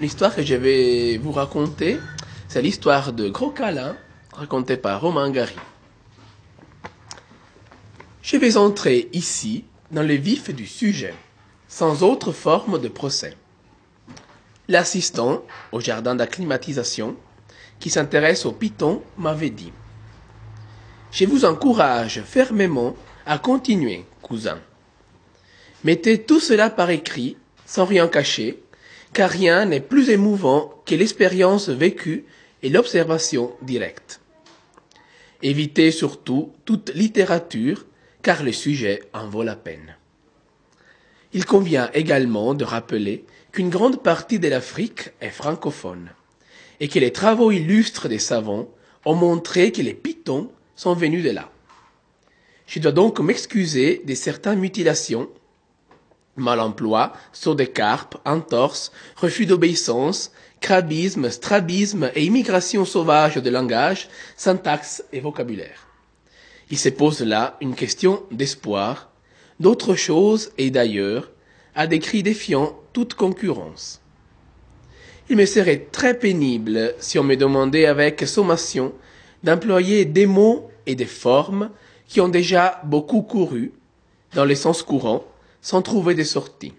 L'histoire que je vais vous raconter, c'est l'histoire de Gros racontée par Romain Gary. Je vais entrer ici dans le vif du sujet, sans autre forme de procès. L'assistant au jardin d'acclimatisation, qui s'intéresse au python, m'avait dit Je vous encourage fermement à continuer, cousin. Mettez tout cela par écrit, sans rien cacher, car rien n'est plus émouvant que l'expérience vécue et l'observation directe. Évitez surtout toute littérature, car le sujet en vaut la peine. Il convient également de rappeler qu'une grande partie de l'Afrique est francophone, et que les travaux illustres des savants ont montré que les pitons sont venus de là. Je dois donc m'excuser de certaines mutilations mal-emploi, saut des carpes, entorse, refus d'obéissance, crabisme, strabisme et immigration sauvage de langage, syntaxe et vocabulaire. Il se pose là une question d'espoir, d'autre chose et d'ailleurs, à des cris défiant toute concurrence. Il me serait très pénible si on me demandait avec sommation d'employer des mots et des formes qui ont déjà beaucoup couru, dans le sens courant, sans trouver des sorties.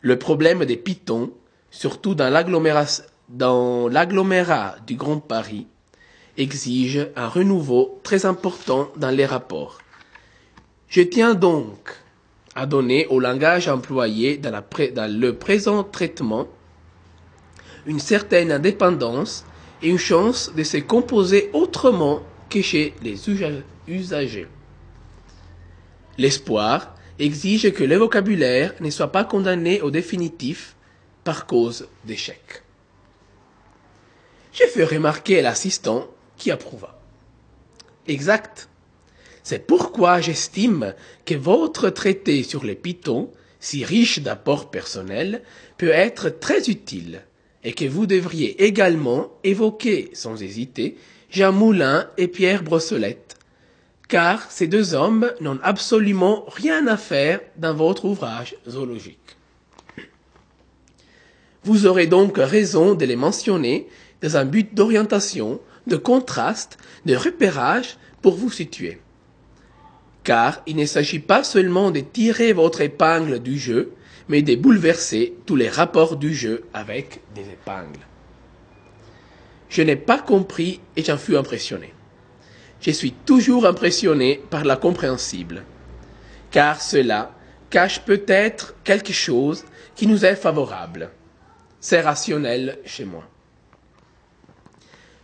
Le problème des pitons, surtout dans l'agglomérat du Grand Paris, exige un renouveau très important dans les rapports. Je tiens donc à donner au langage employé dans le présent traitement une certaine indépendance et une chance de se composer autrement que chez les usagers. L'espoir exige que le vocabulaire ne soit pas condamné au définitif par cause d'échec. J'ai fait remarquer l'assistant qui approuva. Exact. C'est pourquoi j'estime que votre traité sur les pitons, si riche d'apports personnels, peut être très utile et que vous devriez également évoquer sans hésiter Jean Moulin et Pierre Brossolette car ces deux hommes n'ont absolument rien à faire dans votre ouvrage zoologique. Vous aurez donc raison de les mentionner dans un but d'orientation, de contraste, de repérage pour vous situer. Car il ne s'agit pas seulement de tirer votre épingle du jeu, mais de bouleverser tous les rapports du jeu avec des épingles. Je n'ai pas compris et j'en fus impressionné je suis toujours impressionné par la compréhensible, car cela cache peut-être quelque chose qui nous est favorable. C'est rationnel chez moi.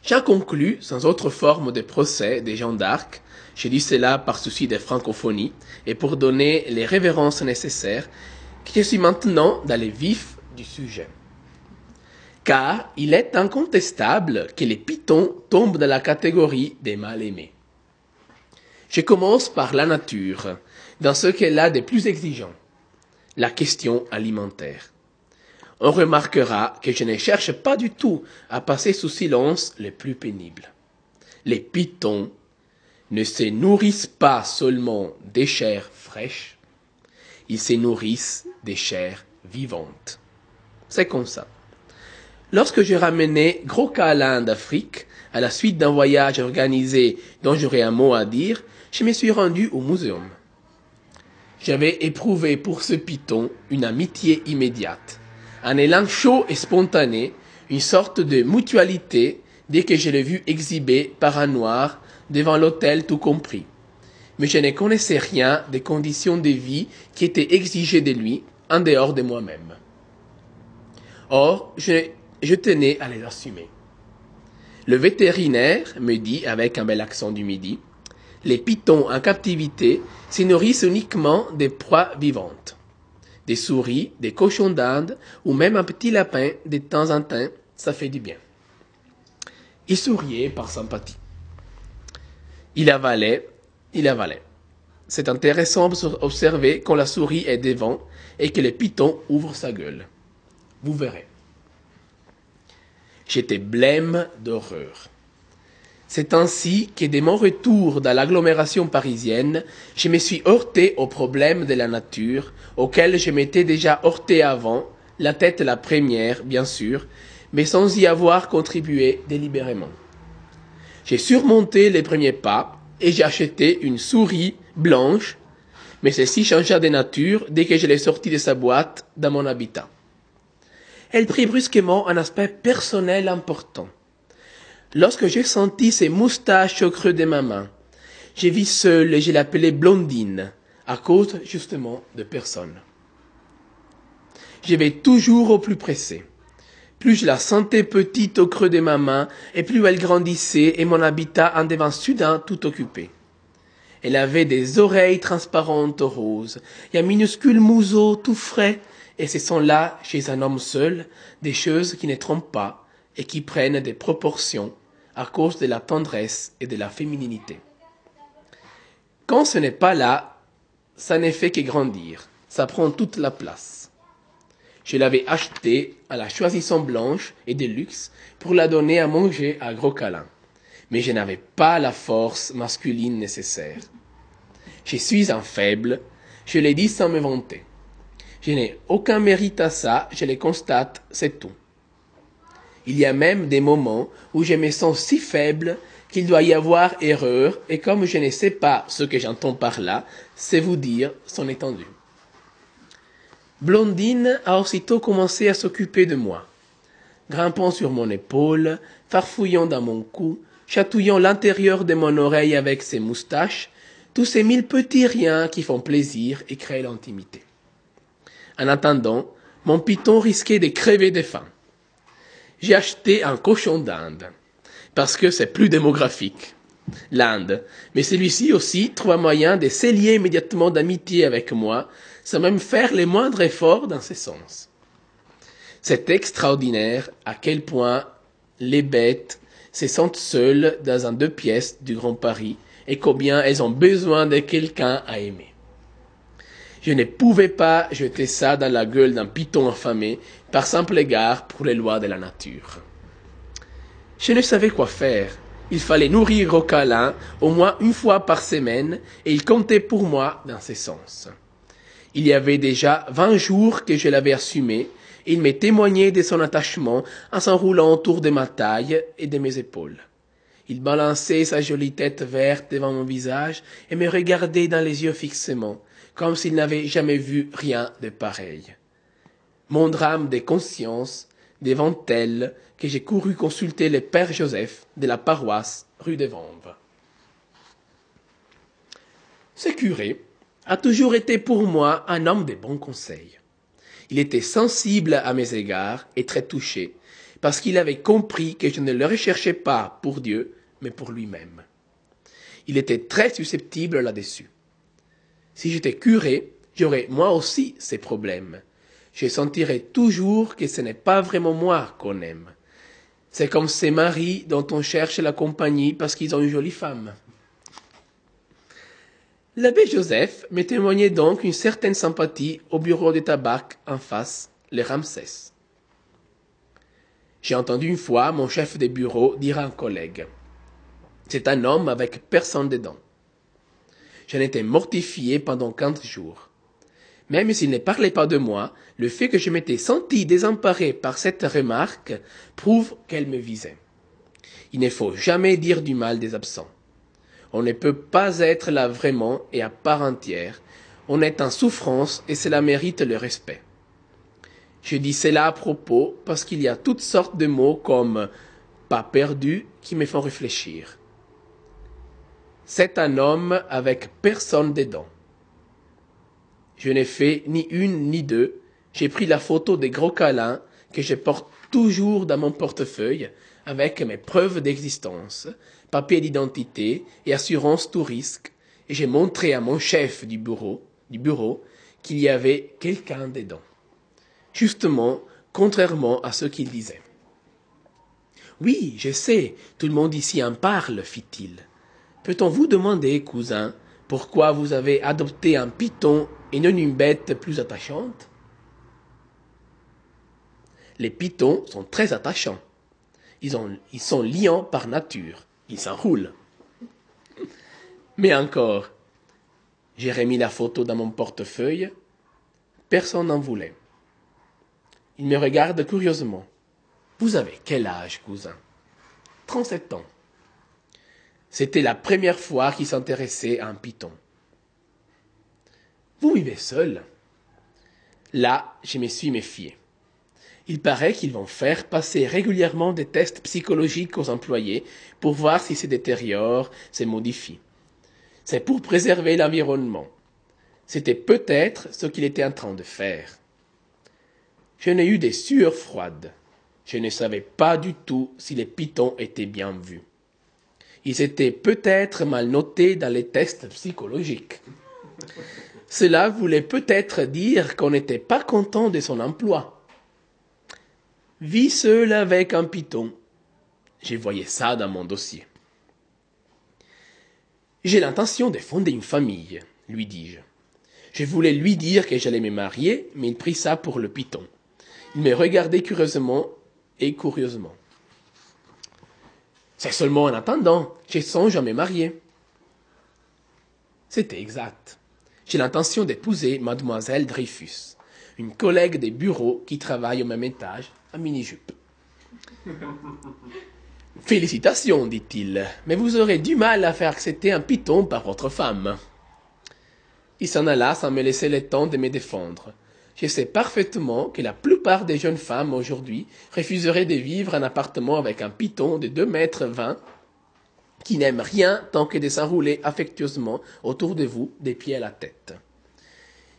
J'ai conclu, sans autre forme de procès des gens d'Arc, j'ai dit cela par souci de francophonie et pour donner les révérences nécessaires, que je suis maintenant dans les vifs du sujet car il est incontestable que les pitons tombent dans la catégorie des mal-aimés. Je commence par la nature, dans ce qu'elle a de plus exigeant, la question alimentaire. On remarquera que je ne cherche pas du tout à passer sous silence les plus pénibles. Les pitons ne se nourrissent pas seulement des chairs fraîches, ils se nourrissent des chairs vivantes. C'est comme ça. Lorsque j'ai ramené Gros Câlin d'Afrique, à la suite d'un voyage organisé dont j'aurais un mot à dire, je me suis rendu au muséum. J'avais éprouvé pour ce python une amitié immédiate, un élan chaud et spontané, une sorte de mutualité dès que je l'ai vu exhibé par un noir devant l'hôtel tout compris. Mais je ne connaissais rien des conditions de vie qui étaient exigées de lui en dehors de moi-même. Or, je je tenais à les assumer. Le vétérinaire me dit avec un bel accent du midi, les pitons en captivité se nourrissent uniquement des proies vivantes. Des souris, des cochons d'Inde ou même un petit lapin de temps en temps, ça fait du bien. Il souriait par sympathie. Il avalait, il avalait. C'est intéressant d'observer quand la souris est devant et que le piton ouvre sa gueule. Vous verrez. J'étais blême d'horreur. C'est ainsi que dès mon retour dans l'agglomération parisienne, je me suis heurté au problème de la nature, auquel je m'étais déjà heurté avant, la tête la première, bien sûr, mais sans y avoir contribué délibérément. J'ai surmonté les premiers pas et j'ai acheté une souris blanche, mais celle-ci changea de nature dès que je l'ai sortie de sa boîte dans mon habitat. Elle prit brusquement un aspect personnel important. Lorsque j'ai senti ses moustaches au creux de ma main, j'ai vu seule et je l'appelais Blondine, à cause justement de personne. Je vais toujours au plus pressé. Plus je la sentais petite au creux de ma main, et plus elle grandissait et mon habitat en devint soudain tout occupé. Elle avait des oreilles transparentes roses et un minuscule museau tout frais, et ce sont là, chez un homme seul, des choses qui ne trompent pas et qui prennent des proportions à cause de la tendresse et de la fémininité. Quand ce n'est pas là, ça n'est fait que grandir, ça prend toute la place. Je l'avais achetée à la choisissant blanche et de luxe pour la donner à manger à Gros Câlin. Mais je n'avais pas la force masculine nécessaire. Je suis un faible, je l'ai dit sans me vanter. Je n'ai aucun mérite à ça, je le constate, c'est tout. Il y a même des moments où je me sens si faible qu'il doit y avoir erreur, et comme je ne sais pas ce que j'entends par là, c'est vous dire son étendue. Blondine a aussitôt commencé à s'occuper de moi, grimpant sur mon épaule, farfouillant dans mon cou, chatouillant l'intérieur de mon oreille avec ses moustaches, tous ces mille petits riens qui font plaisir et créent l'intimité. En attendant, mon piton risquait de crever de faim j'ai acheté un cochon d'Inde parce que c'est plus démographique, l'Inde. Mais celui-ci aussi trouve un moyen de s'élier immédiatement d'amitié avec moi, sans même faire les moindres efforts dans ce sens. C'est extraordinaire à quel point les bêtes se sentent seules dans un deux pièces du Grand Paris et combien elles ont besoin de quelqu'un à aimer. Je ne pouvais pas jeter ça dans la gueule d'un python affamé par simple égard pour les lois de la nature. Je ne savais quoi faire. Il fallait nourrir Rocalin au moins une fois par semaine et il comptait pour moi dans ce sens. Il y avait déjà vingt jours que je l'avais assumé et il m'est témoigné de son attachement en s'enroulant autour de ma taille et de mes épaules. Il balançait sa jolie tête verte devant mon visage et me regardait dans les yeux fixement, comme s'il n'avait jamais vu rien de pareil. Mon drame des consciences devant elle que j'ai couru consulter le père Joseph de la paroisse rue des Vanves. Ce curé a toujours été pour moi un homme de bons conseils. Il était sensible à mes égards et très touché, parce qu'il avait compris que je ne le recherchais pas pour Dieu, mais pour lui-même. Il était très susceptible là-dessus. Si j'étais curé, j'aurais moi aussi ces problèmes. Je sentirais toujours que ce n'est pas vraiment moi qu'on aime. C'est comme ces maris dont on cherche la compagnie parce qu'ils ont une jolie femme. L'abbé Joseph me témoignait donc une certaine sympathie au bureau de tabac en face, les Ramsès. J'ai entendu une fois mon chef de bureau dire à un collègue C'est un homme avec personne dedans. J'en étais mortifié pendant quinze jours. Même s'il ne parlait pas de moi, le fait que je m'étais senti désemparé par cette remarque prouve qu'elle me visait. Il ne faut jamais dire du mal des absents. On ne peut pas être là vraiment et à part entière. On est en souffrance et cela mérite le respect. Je dis cela à propos parce qu'il y a toutes sortes de mots comme pas perdu qui me font réfléchir. C'est un homme avec personne dedans. Je n'ai fait ni une ni deux. J'ai pris la photo des gros câlins que je porte toujours dans mon portefeuille avec mes preuves d'existence, papier d'identité et assurance tout risque, et j'ai montré à mon chef du bureau, du bureau, qu'il y avait quelqu'un dedans. Justement, contrairement à ce qu'il disait. Oui, je sais, tout le monde ici en parle, fit-il. Peut-on vous demander, cousin, pourquoi vous avez adopté un python et non une bête plus attachante? Les pythons sont très attachants. Ils, sont liants par nature. Ils s'enroulent. Mais encore, j'ai remis la photo dans mon portefeuille. Personne n'en voulait. Il me regarde curieusement. Vous avez quel âge, cousin? 37 ans. C'était la première fois qu'il s'intéressait à un python. Vous vivez seul Là, je me suis méfié. Il paraît qu'ils vont faire passer régulièrement des tests psychologiques aux employés pour voir si se détériore, se modifie. C'est pour préserver l'environnement. C'était peut-être ce qu'il était en train de faire. Je n'ai eu des sueurs froides. Je ne savais pas du tout si les pitons étaient bien vus. Ils étaient peut-être mal notés dans les tests psychologiques. Cela voulait peut-être dire qu'on n'était pas content de son emploi. Vie seul avec un python. J'ai voyé ça dans mon dossier. J'ai l'intention de fonder une famille, lui dis-je. Je voulais lui dire que j'allais me marier, mais il prit ça pour le python. Il me regardait curieusement et curieusement. C'est seulement en attendant, j'ai songe à me marier. C'était exact. J'ai l'intention d'épouser mademoiselle Dreyfus, une collègue des bureaux qui travaille au même étage, à mini-jupe. Félicitations, dit-il, mais vous aurez du mal à faire accepter un python par votre femme. Il s'en alla sans me laisser le temps de me défendre. Je sais parfaitement que la plupart des jeunes femmes aujourd'hui refuseraient de vivre en appartement avec un python de deux mètres vingt qui n'aime rien tant que de s'enrouler affectueusement autour de vous des pieds à la tête.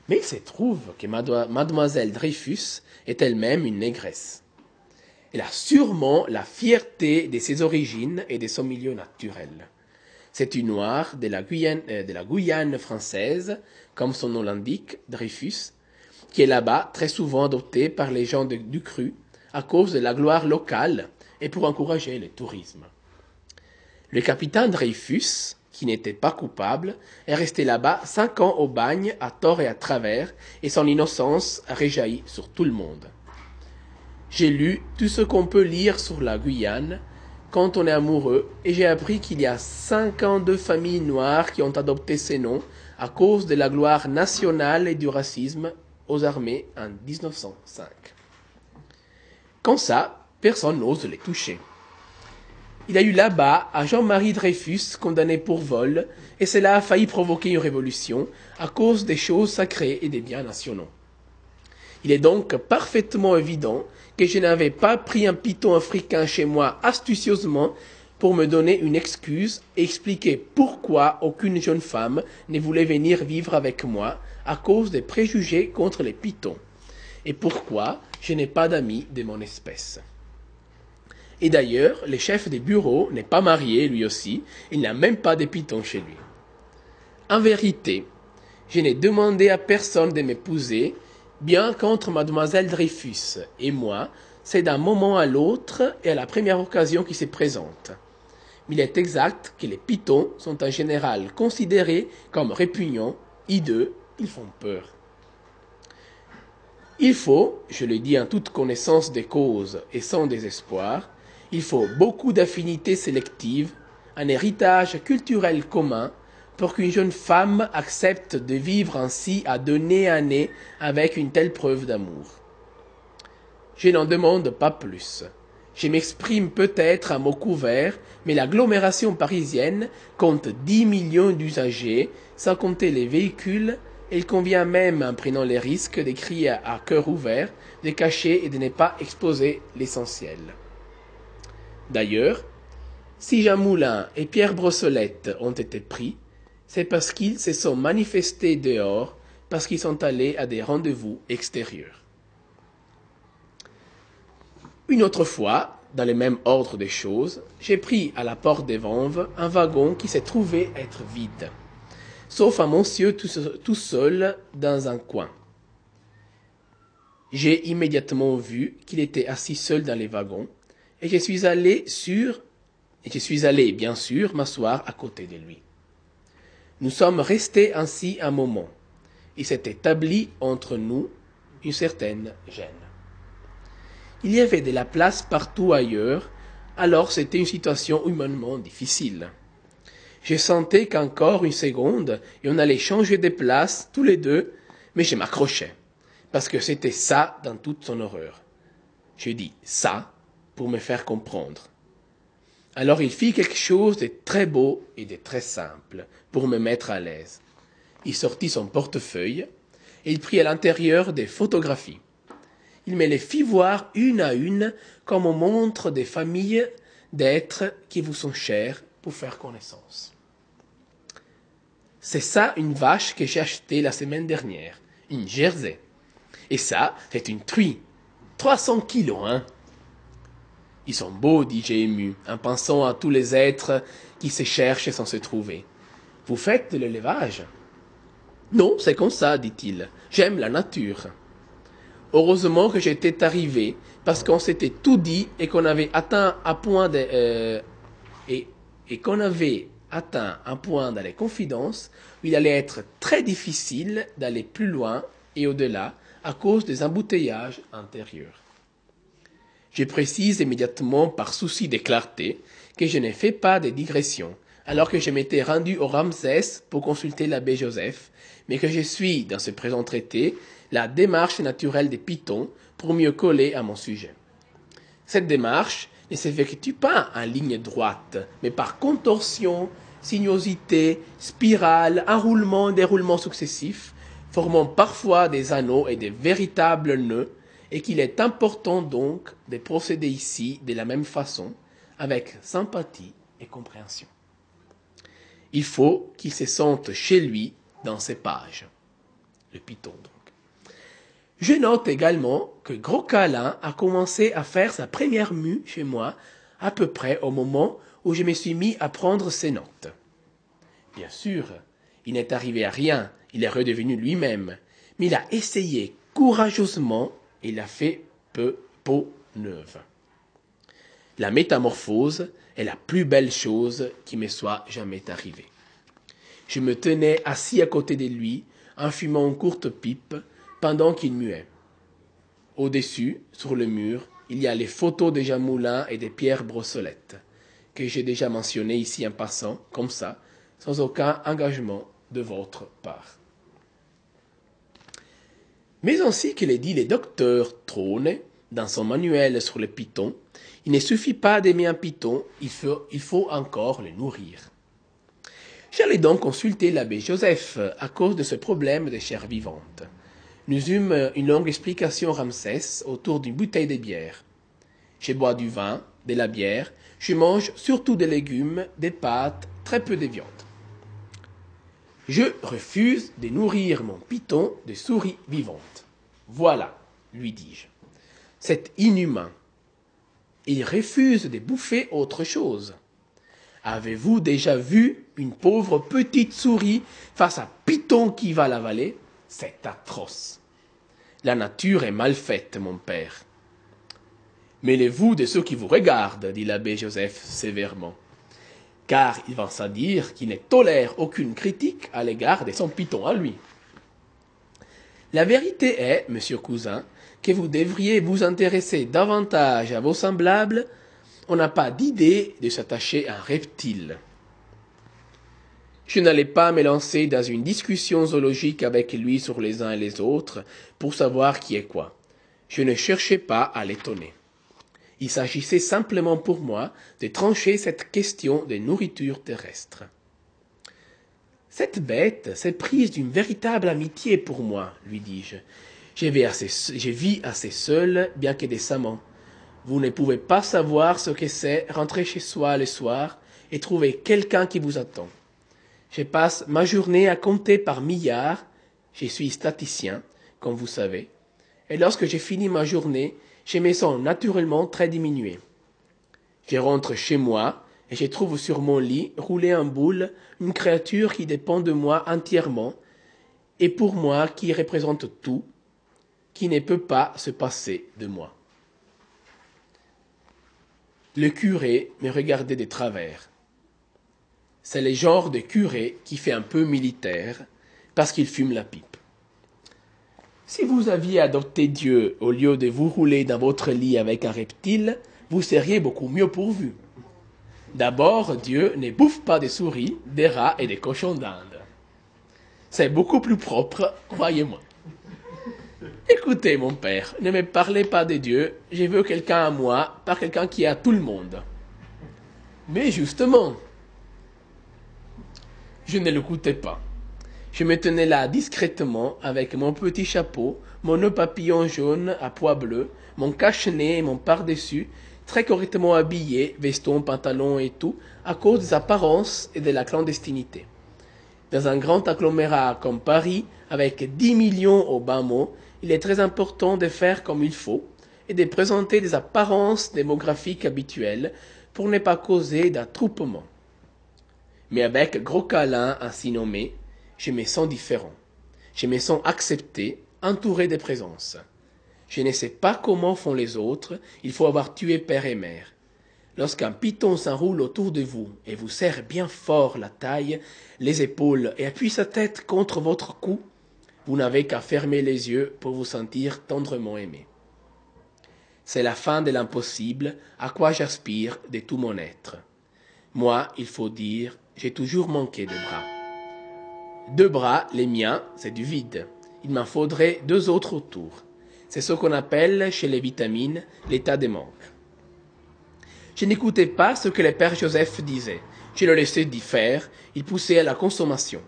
Mais il se trouve que mademoiselle Dreyfus est elle-même une négresse. Elle a sûrement la fierté de ses origines et de son milieu naturel. C'est une noire de la, Guyane, euh, de la Guyane française, comme son nom l'indique, Dreyfus, qui est là-bas très souvent adoptée par les gens du cru à cause de la gloire locale et pour encourager le tourisme. Le capitaine Dreyfus, qui n'était pas coupable, est resté là-bas cinq ans au bagne, à tort et à travers, et son innocence a réjailli sur tout le monde. J'ai lu tout ce qu'on peut lire sur la Guyane, quand on est amoureux, et j'ai appris qu'il y a 52 familles noires qui ont adopté ces noms à cause de la gloire nationale et du racisme aux armées en 1905. Comme ça, personne n'ose les toucher. Il y a eu là-bas un Jean-Marie Dreyfus condamné pour vol, et cela a failli provoquer une révolution à cause des choses sacrées et des biens nationaux. Il est donc parfaitement évident que je n'avais pas pris un python africain chez moi astucieusement pour me donner une excuse et expliquer pourquoi aucune jeune femme ne voulait venir vivre avec moi à cause des préjugés contre les pythons, et pourquoi je n'ai pas d'amis de mon espèce? Et d'ailleurs, le chef des bureaux n'est pas marié lui aussi, il n'a même pas de pythons chez lui. En vérité, je n'ai demandé à personne de m'épouser, bien qu'entre mademoiselle Dreyfus et moi, c'est d'un moment à l'autre et à la première occasion qui se présente. Mais il est exact que les pitons sont en général considérés comme répugnants, hideux, ils font peur. Il faut, je le dis en toute connaissance des causes et sans désespoir, il faut beaucoup d'affinités sélectives, un héritage culturel commun, pour qu'une jeune femme accepte de vivre ainsi à deux nez à nez avec une telle preuve d'amour. Je n'en demande pas plus. Je m'exprime peut-être à mots couverts, mais l'agglomération parisienne compte dix millions d'usagers, sans compter les véhicules, il convient même, en prenant les risques, d'écrire à cœur ouvert, de cacher et de ne pas exposer l'essentiel. D'ailleurs, si Jean Moulin et Pierre Brossolette ont été pris, c'est parce qu'ils se sont manifestés dehors, parce qu'ils sont allés à des rendez-vous extérieurs. Une autre fois, dans le même ordre des choses, j'ai pris à la porte des Vanves un wagon qui s'est trouvé être vide, sauf un monsieur tout seul dans un coin. J'ai immédiatement vu qu'il était assis seul dans les wagons, et je suis allé sur, et je suis allé, bien sûr, m'asseoir à côté de lui. Nous sommes restés ainsi un moment. Il s'est établi entre nous une certaine gêne. Il y avait de la place partout ailleurs, alors c'était une situation humainement difficile. Je sentais qu'encore une seconde, et on allait changer de place tous les deux, mais je m'accrochais, parce que c'était ça dans toute son horreur. Je dis ça pour me faire comprendre. Alors il fit quelque chose de très beau et de très simple pour me mettre à l'aise. Il sortit son portefeuille et il prit à l'intérieur des photographies. Il me les fit voir une à une comme on montre des familles d'êtres qui vous sont chers pour faire connaissance. C'est ça une vache que j'ai achetée la semaine dernière, une Jersey. Et ça, c'est une truie. 300 kilos, hein. Ils sont beaux, dit-j'ai ému, en pensant à tous les êtres qui se cherchent sans se trouver. Vous faites de l'élevage? Non, c'est comme ça, dit-il. J'aime la nature. Heureusement que j'étais arrivé, parce qu'on s'était tout dit et qu'on avait atteint un point de, euh, et, qu'on avait atteint un point dans les confidences où il allait être très difficile d'aller plus loin et au-delà à cause des embouteillages intérieurs. Je précise immédiatement par souci de clarté que je n'ai fait pas de digression, alors que je m'étais rendu au Ramsès pour consulter l'abbé Joseph, mais que je suis, dans ce présent traité, la démarche naturelle des pitons pour mieux coller à mon sujet. Cette démarche ne s'effectue pas en ligne droite, mais par contorsion, sinuosité, spirale, enroulement, déroulement successifs, formant parfois des anneaux et des véritables nœuds, et qu'il est important donc de procéder ici de la même façon, avec sympathie et compréhension. Il faut qu'il se sente chez lui dans ces pages. Le Python. Je note également que Gros Câlin a commencé à faire sa première mue chez moi à peu près au moment où je me suis mis à prendre ses notes. Bien sûr, il n'est arrivé à rien, il est redevenu lui-même, mais il a essayé courageusement et il a fait peu peau neuve. La métamorphose est la plus belle chose qui me soit jamais arrivée. Je me tenais assis à côté de lui, en fumant une courte pipe, pendant qu'il muait. Au-dessus, sur le mur, il y a les photos des Jean Moulin et des Pierre Brossolette, que j'ai déjà mentionnées ici en passant, comme ça, sans aucun engagement de votre part. Mais ainsi que l'a dit le docteur Trône dans son manuel sur le python, il ne suffit pas d'aimer un python, il faut, il faut encore le nourrir. J'allais donc consulter l'abbé Joseph à cause de ce problème de chair vivante. Nous eûmes une longue explication Ramsès autour d'une bouteille de bière. Je bois du vin, de la bière, je mange surtout des légumes, des pâtes, très peu de viande. Je refuse de nourrir mon python de souris vivantes. Voilà, lui dis-je. C'est inhumain. Il refuse de bouffer autre chose. Avez-vous déjà vu une pauvre petite souris face à Python qui va l'avaler? C'est atroce. La nature est mal faite, mon père. Mêlez-vous de ceux qui vous regardent, dit l'abbé Joseph sévèrement, car il va sans dire qu'il ne tolère aucune critique à l'égard de son Python à lui. La vérité est, monsieur cousin, que vous devriez vous intéresser davantage à vos semblables on n'a pas d'idée de s'attacher à un reptile. Je n'allais pas me lancer dans une discussion zoologique avec lui sur les uns et les autres pour savoir qui est quoi. Je ne cherchais pas à l'étonner. Il s'agissait simplement pour moi de trancher cette question de nourriture terrestre. Cette bête s'est prise d'une véritable amitié pour moi, lui dis-je. Je vis assez seul, bien que décemment. Vous ne pouvez pas savoir ce que c'est rentrer chez soi le soir et trouver quelqu'un qui vous attend. Je passe ma journée à compter par milliards. Je suis statisticien, comme vous savez. Et lorsque j'ai fini ma journée, je me sens naturellement très diminué. Je rentre chez moi et je trouve sur mon lit, roulé en boule, une créature qui dépend de moi entièrement, et pour moi qui représente tout, qui ne peut pas se passer de moi. Le curé me regardait de travers. C'est le genre de curé qui fait un peu militaire parce qu'il fume la pipe. Si vous aviez adopté Dieu au lieu de vous rouler dans votre lit avec un reptile, vous seriez beaucoup mieux pourvu. D'abord, Dieu ne bouffe pas des souris, des rats et des cochons d'Inde. C'est beaucoup plus propre, croyez-moi. Écoutez, mon père, ne me parlez pas de Dieu, je veux quelqu'un à moi, pas quelqu'un qui est à tout le monde. Mais justement, je ne l'écoutais pas. Je me tenais là discrètement avec mon petit chapeau, mon nœud papillon jaune à pois bleu, mon cache-nez et mon par-dessus, très correctement habillé, veston, pantalon et tout, à cause des apparences et de la clandestinité. Dans un grand agglomérat comme Paris, avec 10 millions au bas mot, il est très important de faire comme il faut et de présenter des apparences démographiques habituelles pour ne pas causer d'attroupement. Mais avec gros câlin ainsi nommé, je me sens différent. Je me sens accepté, entouré de présence. Je ne sais pas comment font les autres, il faut avoir tué père et mère. Lorsqu'un python s'enroule autour de vous et vous serre bien fort la taille, les épaules et appuie sa tête contre votre cou, vous n'avez qu'à fermer les yeux pour vous sentir tendrement aimé. C'est la fin de l'impossible à quoi j'aspire de tout mon être. Moi, il faut dire, j'ai toujours manqué de bras. Deux bras, les miens, c'est du vide. Il m'en faudrait deux autres autour. C'est ce qu'on appelle chez les vitamines l'état de manque. Je n'écoutais pas ce que le père Joseph disait. Je le laissais d'y faire, il poussait à la consommation.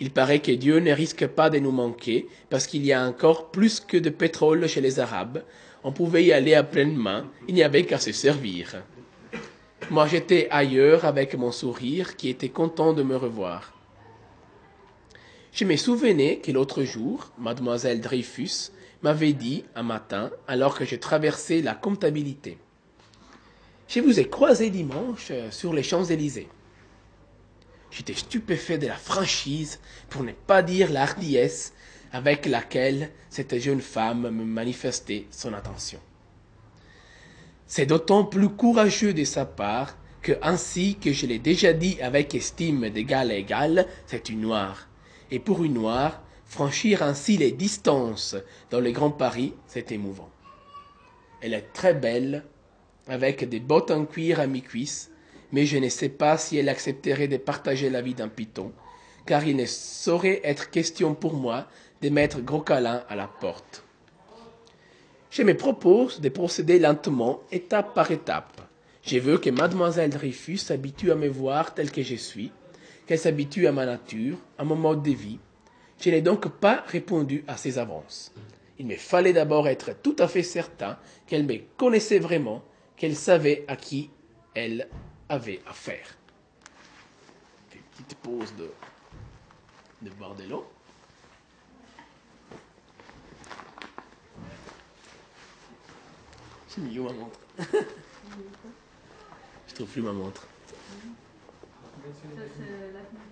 Il paraît que Dieu ne risque pas de nous manquer parce qu'il y a encore plus que de pétrole chez les Arabes. On pouvait y aller à pleine main, il n'y avait qu'à se servir. Moi j'étais ailleurs avec mon sourire qui était content de me revoir. Je me souvenais que l'autre jour, mademoiselle Dreyfus m'avait dit un matin, alors que je traversais la comptabilité. Je vous ai croisé dimanche euh, sur les Champs-Élysées. J'étais stupéfait de la franchise, pour ne pas dire la hardiesse, avec laquelle cette jeune femme me manifestait son attention. C'est d'autant plus courageux de sa part que, ainsi que je l'ai déjà dit avec estime d'égal à égal, c'est une noire. Et pour une noire, franchir ainsi les distances dans le Grand Paris, c'est émouvant. Elle est très belle, avec des bottes en cuir à mi-cuisse, mais je ne sais pas si elle accepterait de partager la vie d'un python, car il ne saurait être question pour moi de mettre gros câlin à la porte. Je me propose de procéder lentement, étape par étape. Je veux que mademoiselle Dreyfus s'habitue à me voir tel que je suis, qu'elle s'habitue à ma nature, à mon mode de vie. Je n'ai donc pas répondu à ses avances. Il me fallait d'abord être tout à fait certain qu'elle me connaissait vraiment, qu'elle savait à qui elle avait affaire. Une petite pause de, de boire mis où ma montre Je trouve plus ma montre.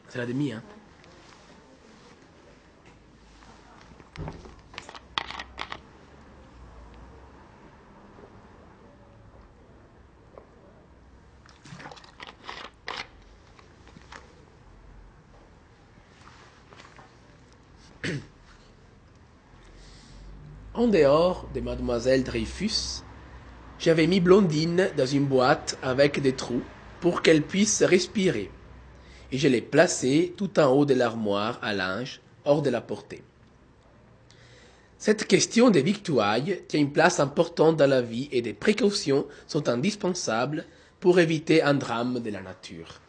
C'est la demi, hein En dehors de mademoiselle Dreyfus, j'avais mis Blondine dans une boîte avec des trous pour qu'elle puisse respirer, et je l'ai placée tout en haut de l'armoire à linge, hors de la portée. Cette question des victuailles tient une place importante dans la vie et des précautions sont indispensables pour éviter un drame de la nature.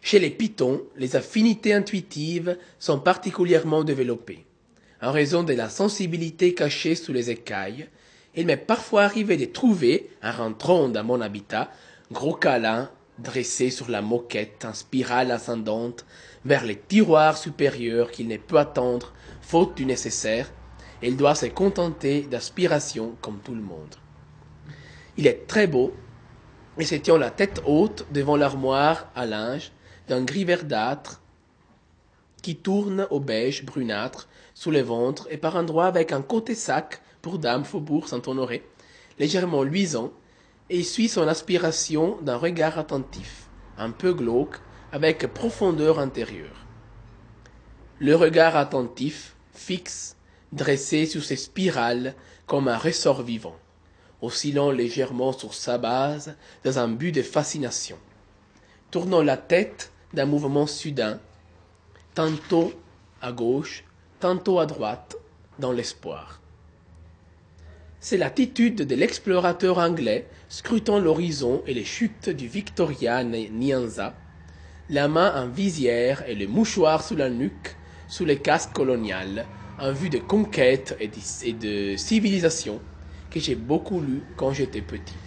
Chez les pitons, les affinités intuitives sont particulièrement développées. En raison de la sensibilité cachée sous les écailles, il m'est parfois arrivé de trouver, en rentrant dans mon habitat, gros câlins dressés sur la moquette en spirale ascendante vers les tiroirs supérieurs qu'il ne peut attendre, faute du nécessaire, il doit se contenter d'aspiration comme tout le monde. Il est très beau, et se tient la tête haute devant l'armoire à linge d'un gris verdâtre qui tourne au beige brunâtre sous le ventre et par endroits avec un côté sac pour dame faubourg Saint-Honoré, légèrement luisant, et suit son aspiration d'un regard attentif, un peu glauque, avec profondeur intérieure. Le regard attentif, fixe, dressé sur ses spirales comme un ressort vivant, oscillant légèrement sur sa base dans un but de fascination, tournant la tête d'un mouvement soudain, tantôt à gauche, tantôt à droite, dans l'espoir. C'est l'attitude de l'explorateur anglais scrutant l'horizon et les chutes du Victoria Nyanza, la main en visière et le mouchoir sous la nuque, sous les casques coloniales, en vue de conquêtes et de civilisation que j'ai beaucoup lu quand j'étais petit.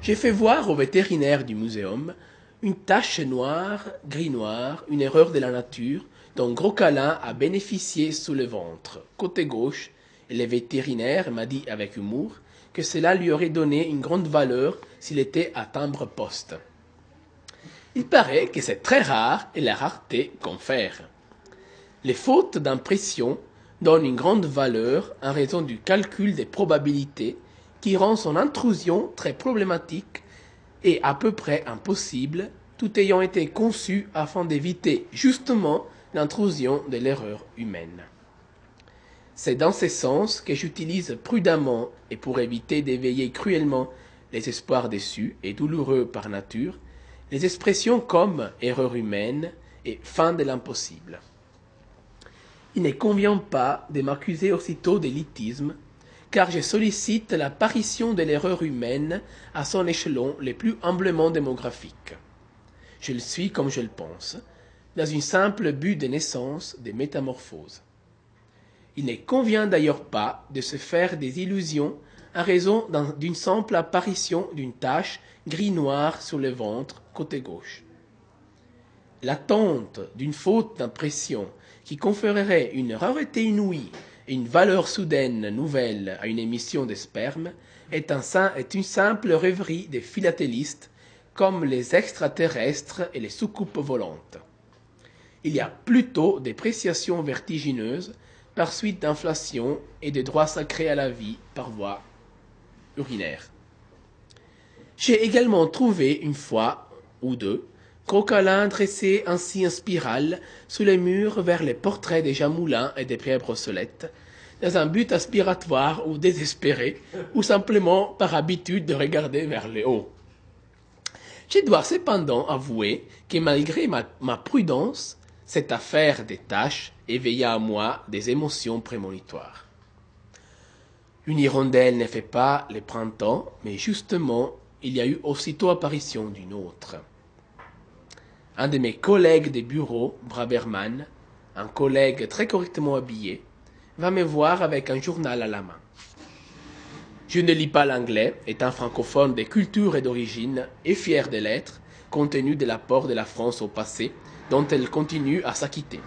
J'ai fait voir au vétérinaire du muséum une tache noire, gris-noir, une erreur de la nature, dont Gros Câlin a bénéficié sous le ventre, côté gauche, le vétérinaire m'a dit avec humour que cela lui aurait donné une grande valeur s'il était à timbre-poste. Il paraît que c'est très rare et la rareté confère. Les fautes d'impression donnent une grande valeur en raison du calcul des probabilités qui rend son intrusion très problématique et à peu près impossible, tout ayant été conçu afin d'éviter justement l'intrusion de l'erreur humaine. C'est dans ce sens que j'utilise prudemment et pour éviter d'éveiller cruellement les espoirs déçus et douloureux par nature, les expressions comme erreur humaine et fin de l'impossible. Il ne convient pas de m'accuser aussitôt d'élitisme, car je sollicite l'apparition de l'erreur humaine à son échelon le plus humblement démographique. Je le suis comme je le pense, dans une simple but de naissance des métamorphoses. Il ne convient d'ailleurs pas de se faire des illusions à raison d'une simple apparition d'une tache gris-noir sur le ventre côté gauche. L'attente d'une faute d'impression qui conférerait une rareté inouïe et une valeur soudaine nouvelle à une émission de sperme est, est une simple rêverie des philatélistes comme les extraterrestres et les soucoupes volantes. Il y a plutôt des préciations vertigineuses par suite d'inflation et de droits sacrés à la vie par voie urinaire. J'ai également trouvé une fois ou deux Crocalin dressé ainsi en spirale sous les murs vers les portraits des Jamoulins et des Pierre Brossolette, dans un but aspiratoire ou désespéré, ou simplement par habitude de regarder vers le haut. Je dois cependant avouer que malgré ma, ma prudence, cette affaire des tâches éveilla à moi des émotions prémonitoires. Une hirondelle ne fait pas le printemps, mais justement, il y a eu aussitôt apparition d'une autre. Un de mes collègues de bureau, Braberman, un collègue très correctement habillé, va me voir avec un journal à la main. Je ne lis pas l'anglais, étant francophone de culture et d'origine, et fier de l'être, compte tenu de l'apport de la France au passé, dont elle continue à s'acquitter.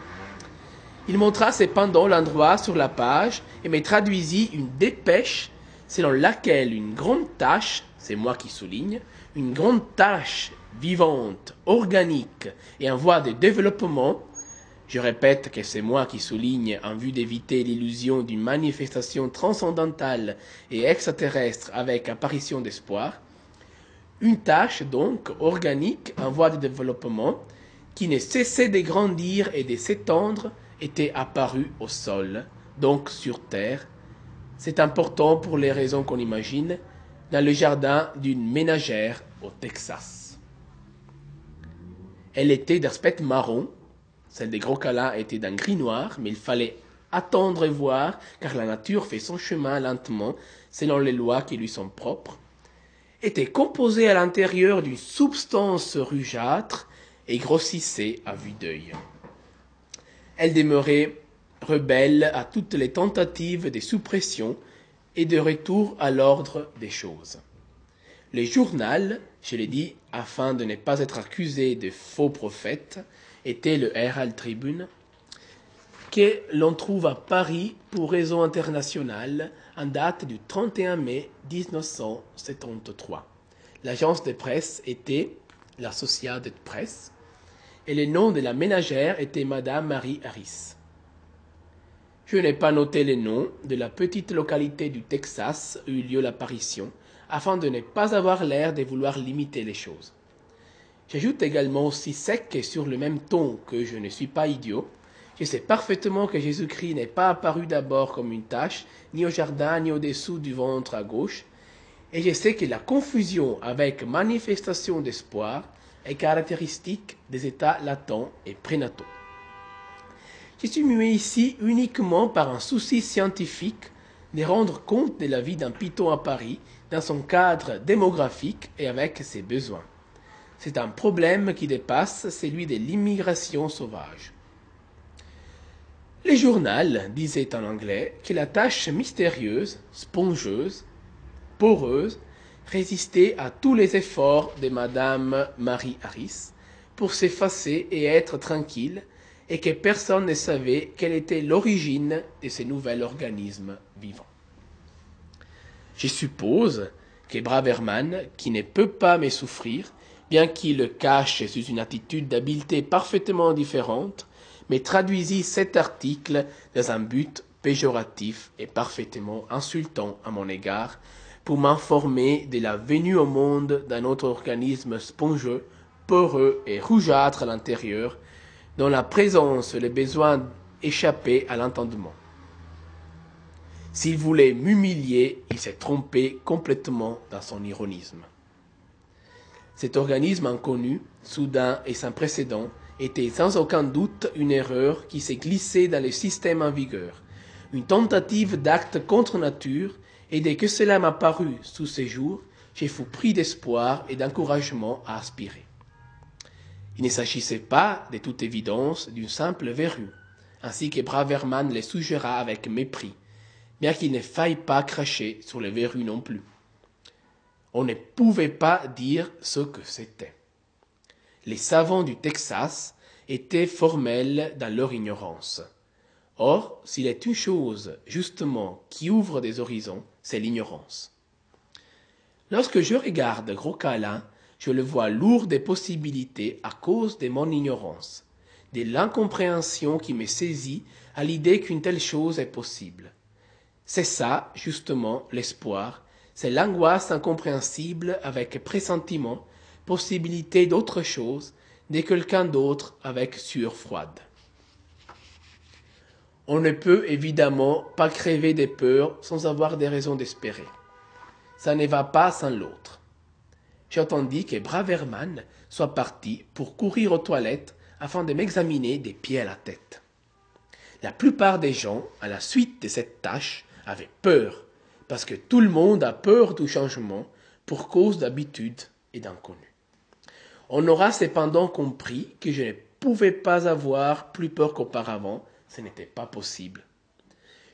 Il montra cependant l'endroit sur la page et me traduisit une dépêche selon laquelle une grande tâche, c'est moi qui souligne, une grande tâche vivante, organique et en voie de développement, je répète que c'est moi qui souligne en vue d'éviter l'illusion d'une manifestation transcendantale et extraterrestre avec apparition d'espoir, une tâche donc organique en voie de développement qui ne cessait de grandir et de s'étendre était apparue au sol, donc sur terre. C'est important pour les raisons qu'on imagine, dans le jardin d'une ménagère au Texas. Elle était d'aspect marron, celle des gros câlins était d'un gris noir, mais il fallait attendre et voir, car la nature fait son chemin lentement, selon les lois qui lui sont propres, était composée à l'intérieur d'une substance rougeâtre et grossissait à vue d'œil. Elle demeurait rebelle à toutes les tentatives de suppression et de retour à l'ordre des choses. Le journal, je l'ai dit, afin de ne pas être accusé de faux prophète, était le Herald Tribune, que l'on trouve à Paris pour raison internationale en date du 31 mai 1973. L'agence de presse était l'Associated Press et le nom de la ménagère était Madame Marie Harris. Je n'ai pas noté le nom de la petite localité du Texas où eut lieu l'apparition, afin de ne pas avoir l'air de vouloir limiter les choses. J'ajoute également aussi sec et sur le même ton que je ne suis pas idiot. Je sais parfaitement que Jésus-Christ n'est pas apparu d'abord comme une tache, ni au jardin, ni au-dessous du ventre à gauche, et je sais que la confusion avec manifestation d'espoir est caractéristique des états latents et prénataux. Je suis muet ici uniquement par un souci scientifique de rendre compte de la vie d'un python à Paris dans son cadre démographique et avec ses besoins. C'est un problème qui dépasse celui de l'immigration sauvage. Le journal disait en anglais que la tâche mystérieuse, spongeuse, poreuse, résistait à tous les efforts de Madame Marie Harris pour s'effacer et être tranquille, et que personne ne savait quelle était l'origine de ce nouvel organisme vivant. Je suppose que Braverman, qui ne peut pas me souffrir, bien qu'il le cache sous une attitude d'habileté parfaitement différente, me traduisit cet article dans un but péjoratif et parfaitement insultant à mon égard, pour m'informer de la venue au monde d'un autre organisme spongeux, poreux et rougeâtre à l'intérieur, dont la présence et le besoin échappaient à l'entendement. S'il voulait m'humilier, il s'est trompé complètement dans son ironisme. Cet organisme inconnu, soudain et sans précédent, était sans aucun doute une erreur qui s'est glissée dans le système en vigueur, une tentative d'acte contre nature et dès que cela m'a paru sous ces jours, j'ai fus pris d'espoir et d'encouragement à aspirer. Il ne s'agissait pas, de toute évidence, d'une simple verrue, ainsi que Braverman les suggéra avec mépris, bien qu'il ne faille pas cracher sur les verrues non plus. On ne pouvait pas dire ce que c'était. Les savants du Texas étaient formels dans leur ignorance. Or, s'il est une chose, justement, qui ouvre des horizons, c'est l'ignorance. Lorsque je regarde Gros Câlin, je le vois lourd des possibilités à cause de mon ignorance, de l'incompréhension qui me saisit à l'idée qu'une telle chose est possible. C'est ça, justement, l'espoir, c'est l'angoisse incompréhensible avec pressentiment, possibilité d'autre chose, de quelqu'un d'autre avec sueur froide. On ne peut évidemment pas crever des peurs sans avoir des raisons d'espérer. Ça ne va pas sans l'autre. J'entendis que Braverman soit parti pour courir aux toilettes afin de m'examiner des pieds à la tête. La plupart des gens, à la suite de cette tâche, avaient peur, parce que tout le monde a peur du changement pour cause d'habitude et d'inconnu. On aura cependant compris que je ne pouvais pas avoir plus peur qu'auparavant ce n'était pas possible.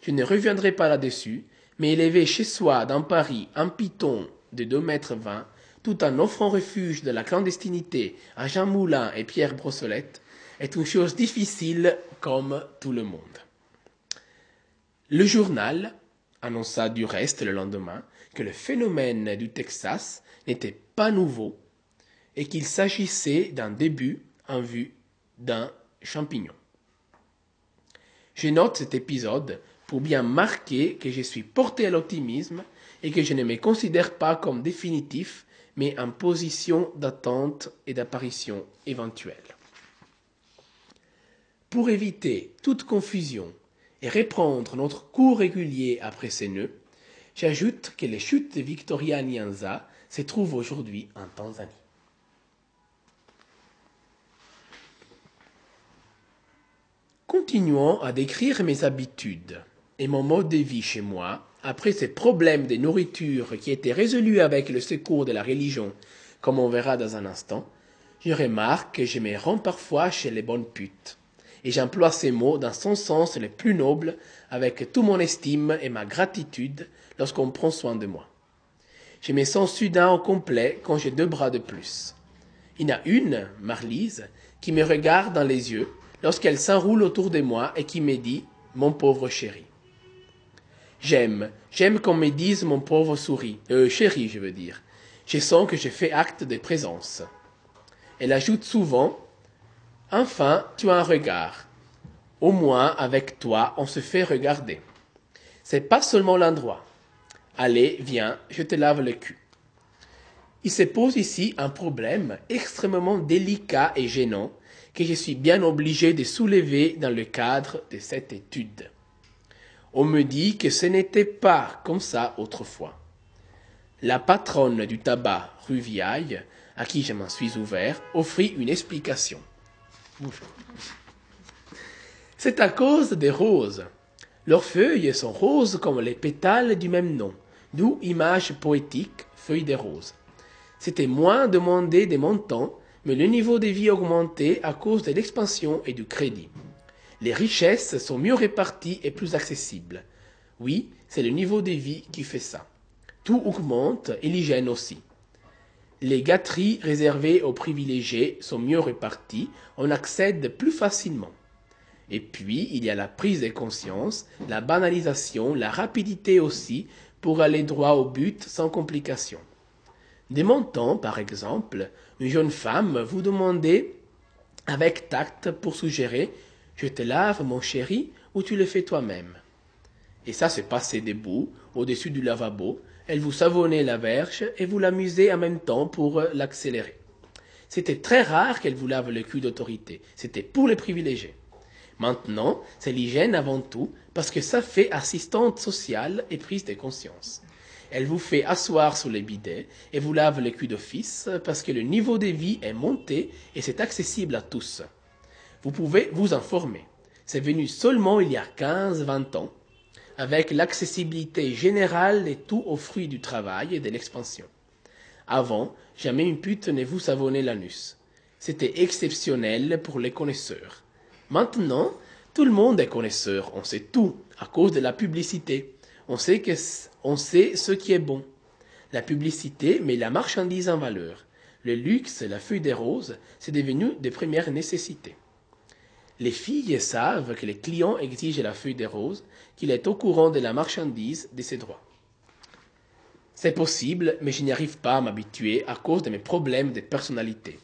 Je ne reviendrai pas là-dessus, mais élever chez soi dans Paris un python de deux mètres vingt, tout en offrant refuge de la clandestinité à Jean Moulin et Pierre Brossolette, est une chose difficile comme tout le monde. Le journal annonça du reste le lendemain que le phénomène du Texas n'était pas nouveau et qu'il s'agissait d'un début en vue d'un champignon. Je note cet épisode pour bien marquer que je suis porté à l'optimisme et que je ne me considère pas comme définitif, mais en position d'attente et d'apparition éventuelle. Pour éviter toute confusion et reprendre notre cours régulier après ces nœuds, j'ajoute que les chutes de Victoria Nyanza se trouvent aujourd'hui en Tanzanie. Continuons à décrire mes habitudes et mon mode de vie chez moi, après ces problèmes de nourriture qui étaient résolus avec le secours de la religion, comme on verra dans un instant, je remarque que je me rends parfois chez les bonnes putes. Et j'emploie ces mots dans son sens le plus noble, avec tout mon estime et ma gratitude lorsqu'on prend soin de moi. Je me sens soudain au complet quand j'ai deux bras de plus. Il y en a une, Marlise, qui me regarde dans les yeux lorsqu'elle s'enroule autour de moi et qui me dit Mon pauvre chéri. J'aime, j'aime qu'on me dise mon pauvre souris, euh, chéri, je veux dire. Je sens que j'ai fait acte de présence. Elle ajoute souvent Enfin, tu as un regard. Au moins, avec toi, on se fait regarder. C'est pas seulement l'endroit. Allez, viens, je te lave le cul. Il se pose ici un problème extrêmement délicat et gênant que je suis bien obligé de soulever dans le cadre de cette étude. On me dit que ce n'était pas comme ça autrefois. La patronne du tabac rue Viaille, à qui je m'en suis ouvert, offrit une explication. C'est à cause des roses. Leurs feuilles sont roses comme les pétales du même nom, d'où image poétique, feuilles des roses. C'était moins demandé des montants, mais le niveau de vie augmentait à cause de l'expansion et du crédit. Les richesses sont mieux réparties et plus accessibles. Oui, c'est le niveau de vie qui fait ça. Tout augmente et l'hygiène aussi. Les gâteries réservées aux privilégiés sont mieux réparties, on accède plus facilement. Et puis, il y a la prise de conscience, la banalisation, la rapidité aussi pour aller droit au but sans complication. Des montants, par exemple, une jeune femme vous demandait avec tact pour suggérer Je te lave, mon chéri, ou tu le fais toi-même. Et ça se passait debout, au-dessus du lavabo, elle vous savonnait la verge et vous l'amusez en même temps pour l'accélérer. C'était très rare qu'elle vous lave le cul d'autorité, c'était pour les privilégiés. Maintenant, c'est l'hygiène avant tout, parce que ça fait assistante sociale et prise de conscience. Elle vous fait asseoir sur les bidets et vous lave le cul d'office parce que le niveau de vie est monté et c'est accessible à tous. Vous pouvez vous informer. C'est venu seulement il y a 15-20 ans, avec l'accessibilité générale et tout aux fruits du travail et de l'expansion. Avant, jamais une pute ne vous savonnait l'anus. C'était exceptionnel pour les connaisseurs. Maintenant, tout le monde est connaisseur, on sait tout, à cause de la publicité. On sait, que, on sait ce qui est bon. La publicité met la marchandise en valeur. Le luxe, la feuille des roses, c'est devenu de premières nécessités. Les filles savent que les clients exigent la feuille des roses, qu'il est au courant de la marchandise de ses droits. C'est possible, mais je n'y arrive pas à m'habituer à cause de mes problèmes de personnalité.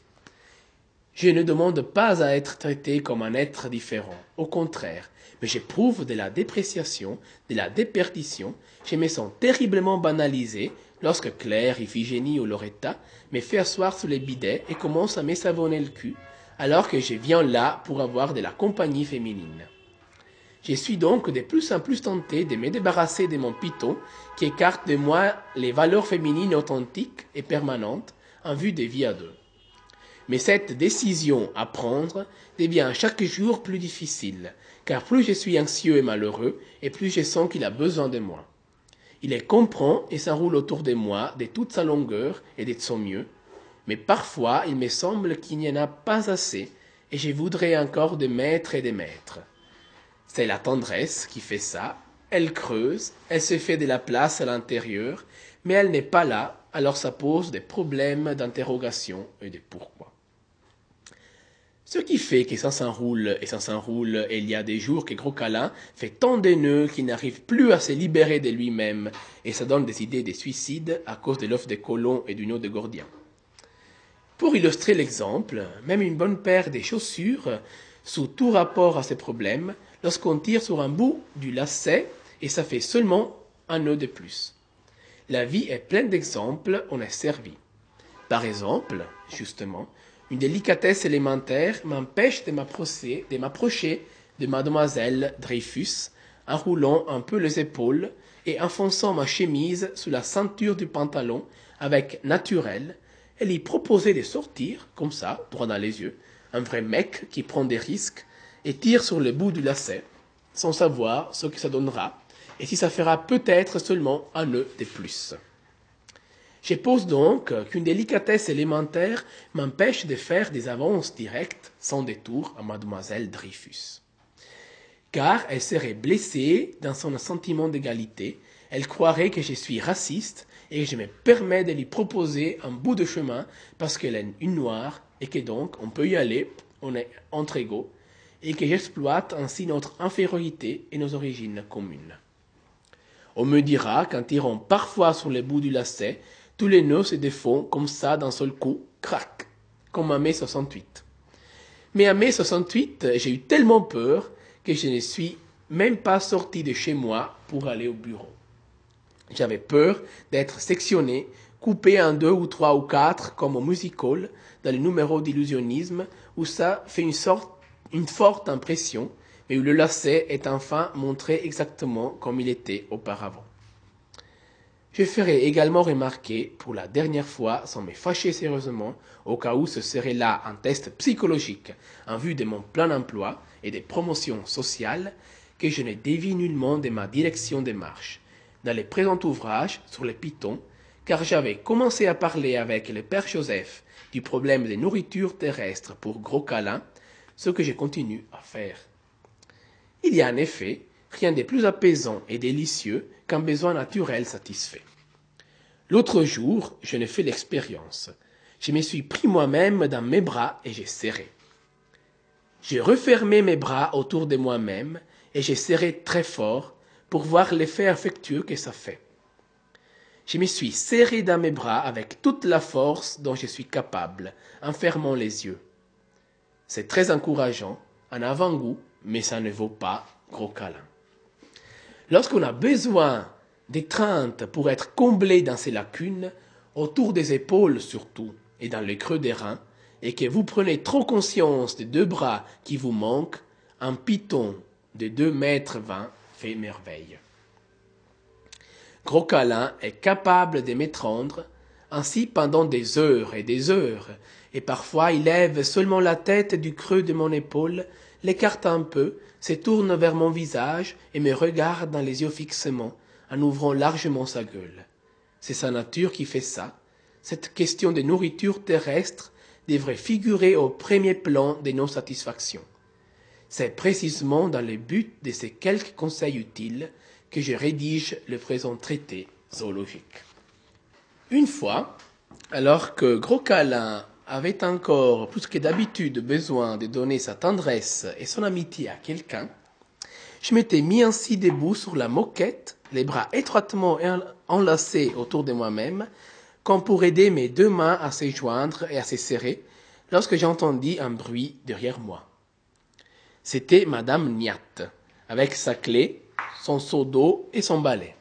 Je ne demande pas à être traité comme un être différent, au contraire, mais j'éprouve de la dépréciation, de la déperdition, je me sens terriblement banalisé lorsque Claire, Iphigénie ou Loretta me fait asseoir sous les bidets et commence à me savonner le cul, alors que je viens là pour avoir de la compagnie féminine. Je suis donc de plus en plus tenté de me débarrasser de mon piton qui écarte de moi les valeurs féminines authentiques et permanentes en vue des vies à deux. Mais cette décision à prendre devient chaque jour plus difficile, car plus je suis anxieux et malheureux, et plus je sens qu'il a besoin de moi. Il les comprend et s'enroule autour de moi de toute sa longueur et de son mieux, mais parfois il me semble qu'il n'y en a pas assez, et je voudrais encore des maîtres et des maîtres. C'est la tendresse qui fait ça, elle creuse, elle se fait de la place à l'intérieur, mais elle n'est pas là, alors ça pose des problèmes d'interrogation et de pourquoi. Ce qui fait que ça s'enroule et ça s'enroule, et il y a des jours que Gros Câlin fait tant de nœuds qu'il n'arrive plus à se libérer de lui-même, et ça donne des idées de suicide à cause de l'offre des colons et du nœud de Gordien. Pour illustrer l'exemple, même une bonne paire de chaussures, sous tout rapport à ces problèmes, lorsqu'on tire sur un bout du lacet, et ça fait seulement un nœud de plus. La vie est pleine d'exemples, on est servi. Par exemple, justement, une délicatesse élémentaire m'empêche de m'approcher, de m'approcher de mademoiselle Dreyfus, en roulant un peu les épaules et enfonçant ma chemise sous la ceinture du pantalon avec naturel, et lui proposer de sortir, comme ça, droit dans les yeux, un vrai mec qui prend des risques et tire sur le bout du lacet, sans savoir ce que ça donnera, et si ça fera peut-être seulement un nœud de plus. Je pose donc qu'une délicatesse élémentaire m'empêche de faire des avances directes sans détour à mademoiselle Dreyfus. Car elle serait blessée dans son sentiment d'égalité, elle croirait que je suis raciste et que je me permets de lui proposer un bout de chemin parce qu'elle est une noire et que donc on peut y aller, on est entre égaux, et que j'exploite ainsi notre infériorité et nos origines communes. On me dira qu'en tirant parfois sur les bouts du lacet, tous les nœuds se défont comme ça d'un seul coup, crac, comme à mai 68. Mais à mai 68, j'ai eu tellement peur que je ne suis même pas sorti de chez moi pour aller au bureau. J'avais peur d'être sectionné, coupé en deux ou trois ou quatre, comme au musical, dans les numéros d'illusionnisme, où ça fait une sorte, une forte impression, mais où le lacet est enfin montré exactement comme il était auparavant. Je ferai également remarquer, pour la dernière fois, sans me fâcher sérieusement, au cas où ce serait là un test psychologique en vue de mon plein emploi et des promotions sociales, que je ne dévie nullement de ma direction de marche. Dans le présent ouvrage sur les pitons, car j'avais commencé à parler avec le père Joseph du problème des nourritures terrestres pour gros câlins, ce que je continue à faire. Il y a en effet rien de plus apaisant et délicieux qu'un besoin naturel satisfait. L'autre jour, je ne fais l'expérience. Je me suis pris moi-même dans mes bras et j'ai serré. J'ai refermé mes bras autour de moi-même et j'ai serré très fort pour voir l'effet affectueux que ça fait. Je me suis serré dans mes bras avec toute la force dont je suis capable, en fermant les yeux. C'est très encourageant, un avant-goût, mais ça ne vaut pas gros câlin. Lorsqu'on a besoin d'étreinte pour être comblé dans ces lacunes, autour des épaules surtout, et dans le creux des reins, et que vous prenez trop conscience des deux bras qui vous manquent, un piton de deux mètres vingt fait merveille. Gros câlin est capable de m'étreindre, ainsi pendant des heures et des heures, et parfois il lève seulement la tête du creux de mon épaule, l'écarte un peu, se tourne vers mon visage et me regarde dans les yeux fixement, en ouvrant largement sa gueule. C'est sa nature qui fait ça. Cette question de nourriture terrestre devrait figurer au premier plan de nos satisfactions. C'est précisément dans le but de ces quelques conseils utiles que je rédige le présent traité zoologique. Une fois, alors que Gros Câlin avait encore plus que d'habitude besoin de donner sa tendresse et son amitié à quelqu'un, je m'étais mis ainsi debout sur la moquette, les bras étroitement enlacés autour de moi-même, comme pour aider mes deux mains à se joindre et à se serrer, lorsque j'entendis un bruit derrière moi. C'était Madame Niat, avec sa clé, son seau d'eau et son balai.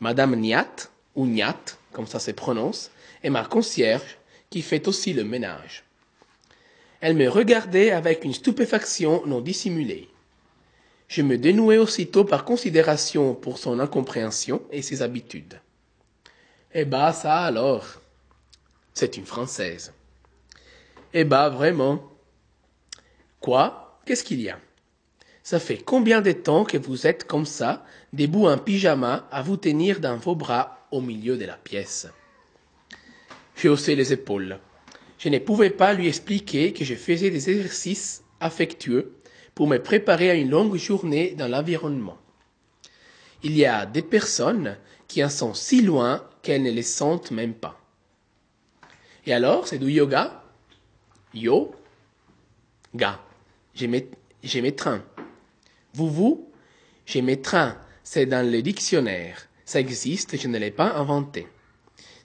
Madame Niat, ou Niat, comme ça se prononce, est ma concierge qui fait aussi le ménage. Elle me regardait avec une stupéfaction non dissimulée. Je me dénouai aussitôt par considération pour son incompréhension et ses habitudes. Eh bah ça alors. C'est une Française. Eh bah vraiment. Quoi? Qu'est-ce qu'il y a? Ça fait combien de temps que vous êtes comme ça, debout en pyjama, à vous tenir dans vos bras au milieu de la pièce? Je haussai les épaules. Je ne pouvais pas lui expliquer que je faisais des exercices affectueux pour me préparer à une longue journée dans l'environnement. Il y a des personnes qui en sont si loin qu'elles ne les sentent même pas. Et alors, c'est du yoga Yo, ga. J'ai mes, trains. Vous, vous, j'ai mes trains. C'est dans le dictionnaire. Ça existe, je ne l'ai pas inventé.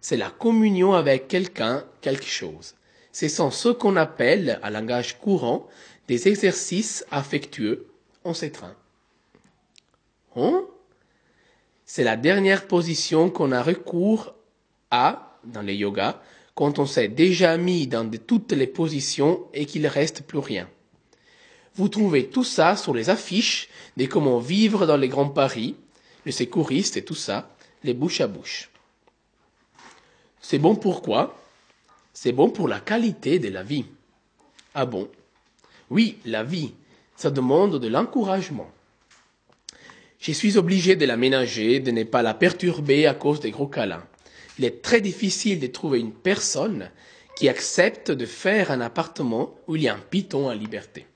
C'est la communion avec quelqu'un, quelque chose. Ce sont ce qu'on appelle, à langage courant, des exercices affectueux on s'étreint. Hein? C'est la dernière position qu'on a recours à dans le yoga quand on s'est déjà mis dans toutes les positions et qu'il ne reste plus rien. Vous trouvez tout ça sur les affiches de comment vivre dans les grands paris, le secouriste et tout ça, les bouches à bouche. C'est bon pourquoi C'est bon pour la qualité de la vie. Ah bon? Oui, la vie, ça demande de l'encouragement. Je suis obligé de la ménager, de ne pas la perturber à cause des gros câlins. Il est très difficile de trouver une personne qui accepte de faire un appartement où il y a un python à liberté.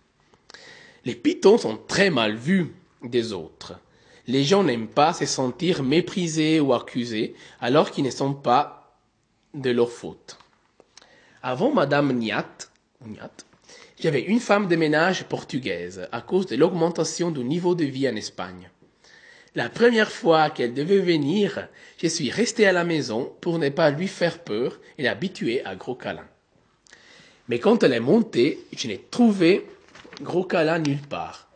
Les pythons sont très mal vus des autres. Les gens n'aiment pas se sentir méprisés ou accusés alors qu'ils ne sont pas de leur faute. Avant Madame Niat, j'avais une femme de ménage portugaise à cause de l'augmentation du niveau de vie en Espagne. La première fois qu'elle devait venir, je suis resté à la maison pour ne pas lui faire peur et l'habituer à gros câlins. Mais quand elle est montée, je n'ai trouvé gros câlin nulle part.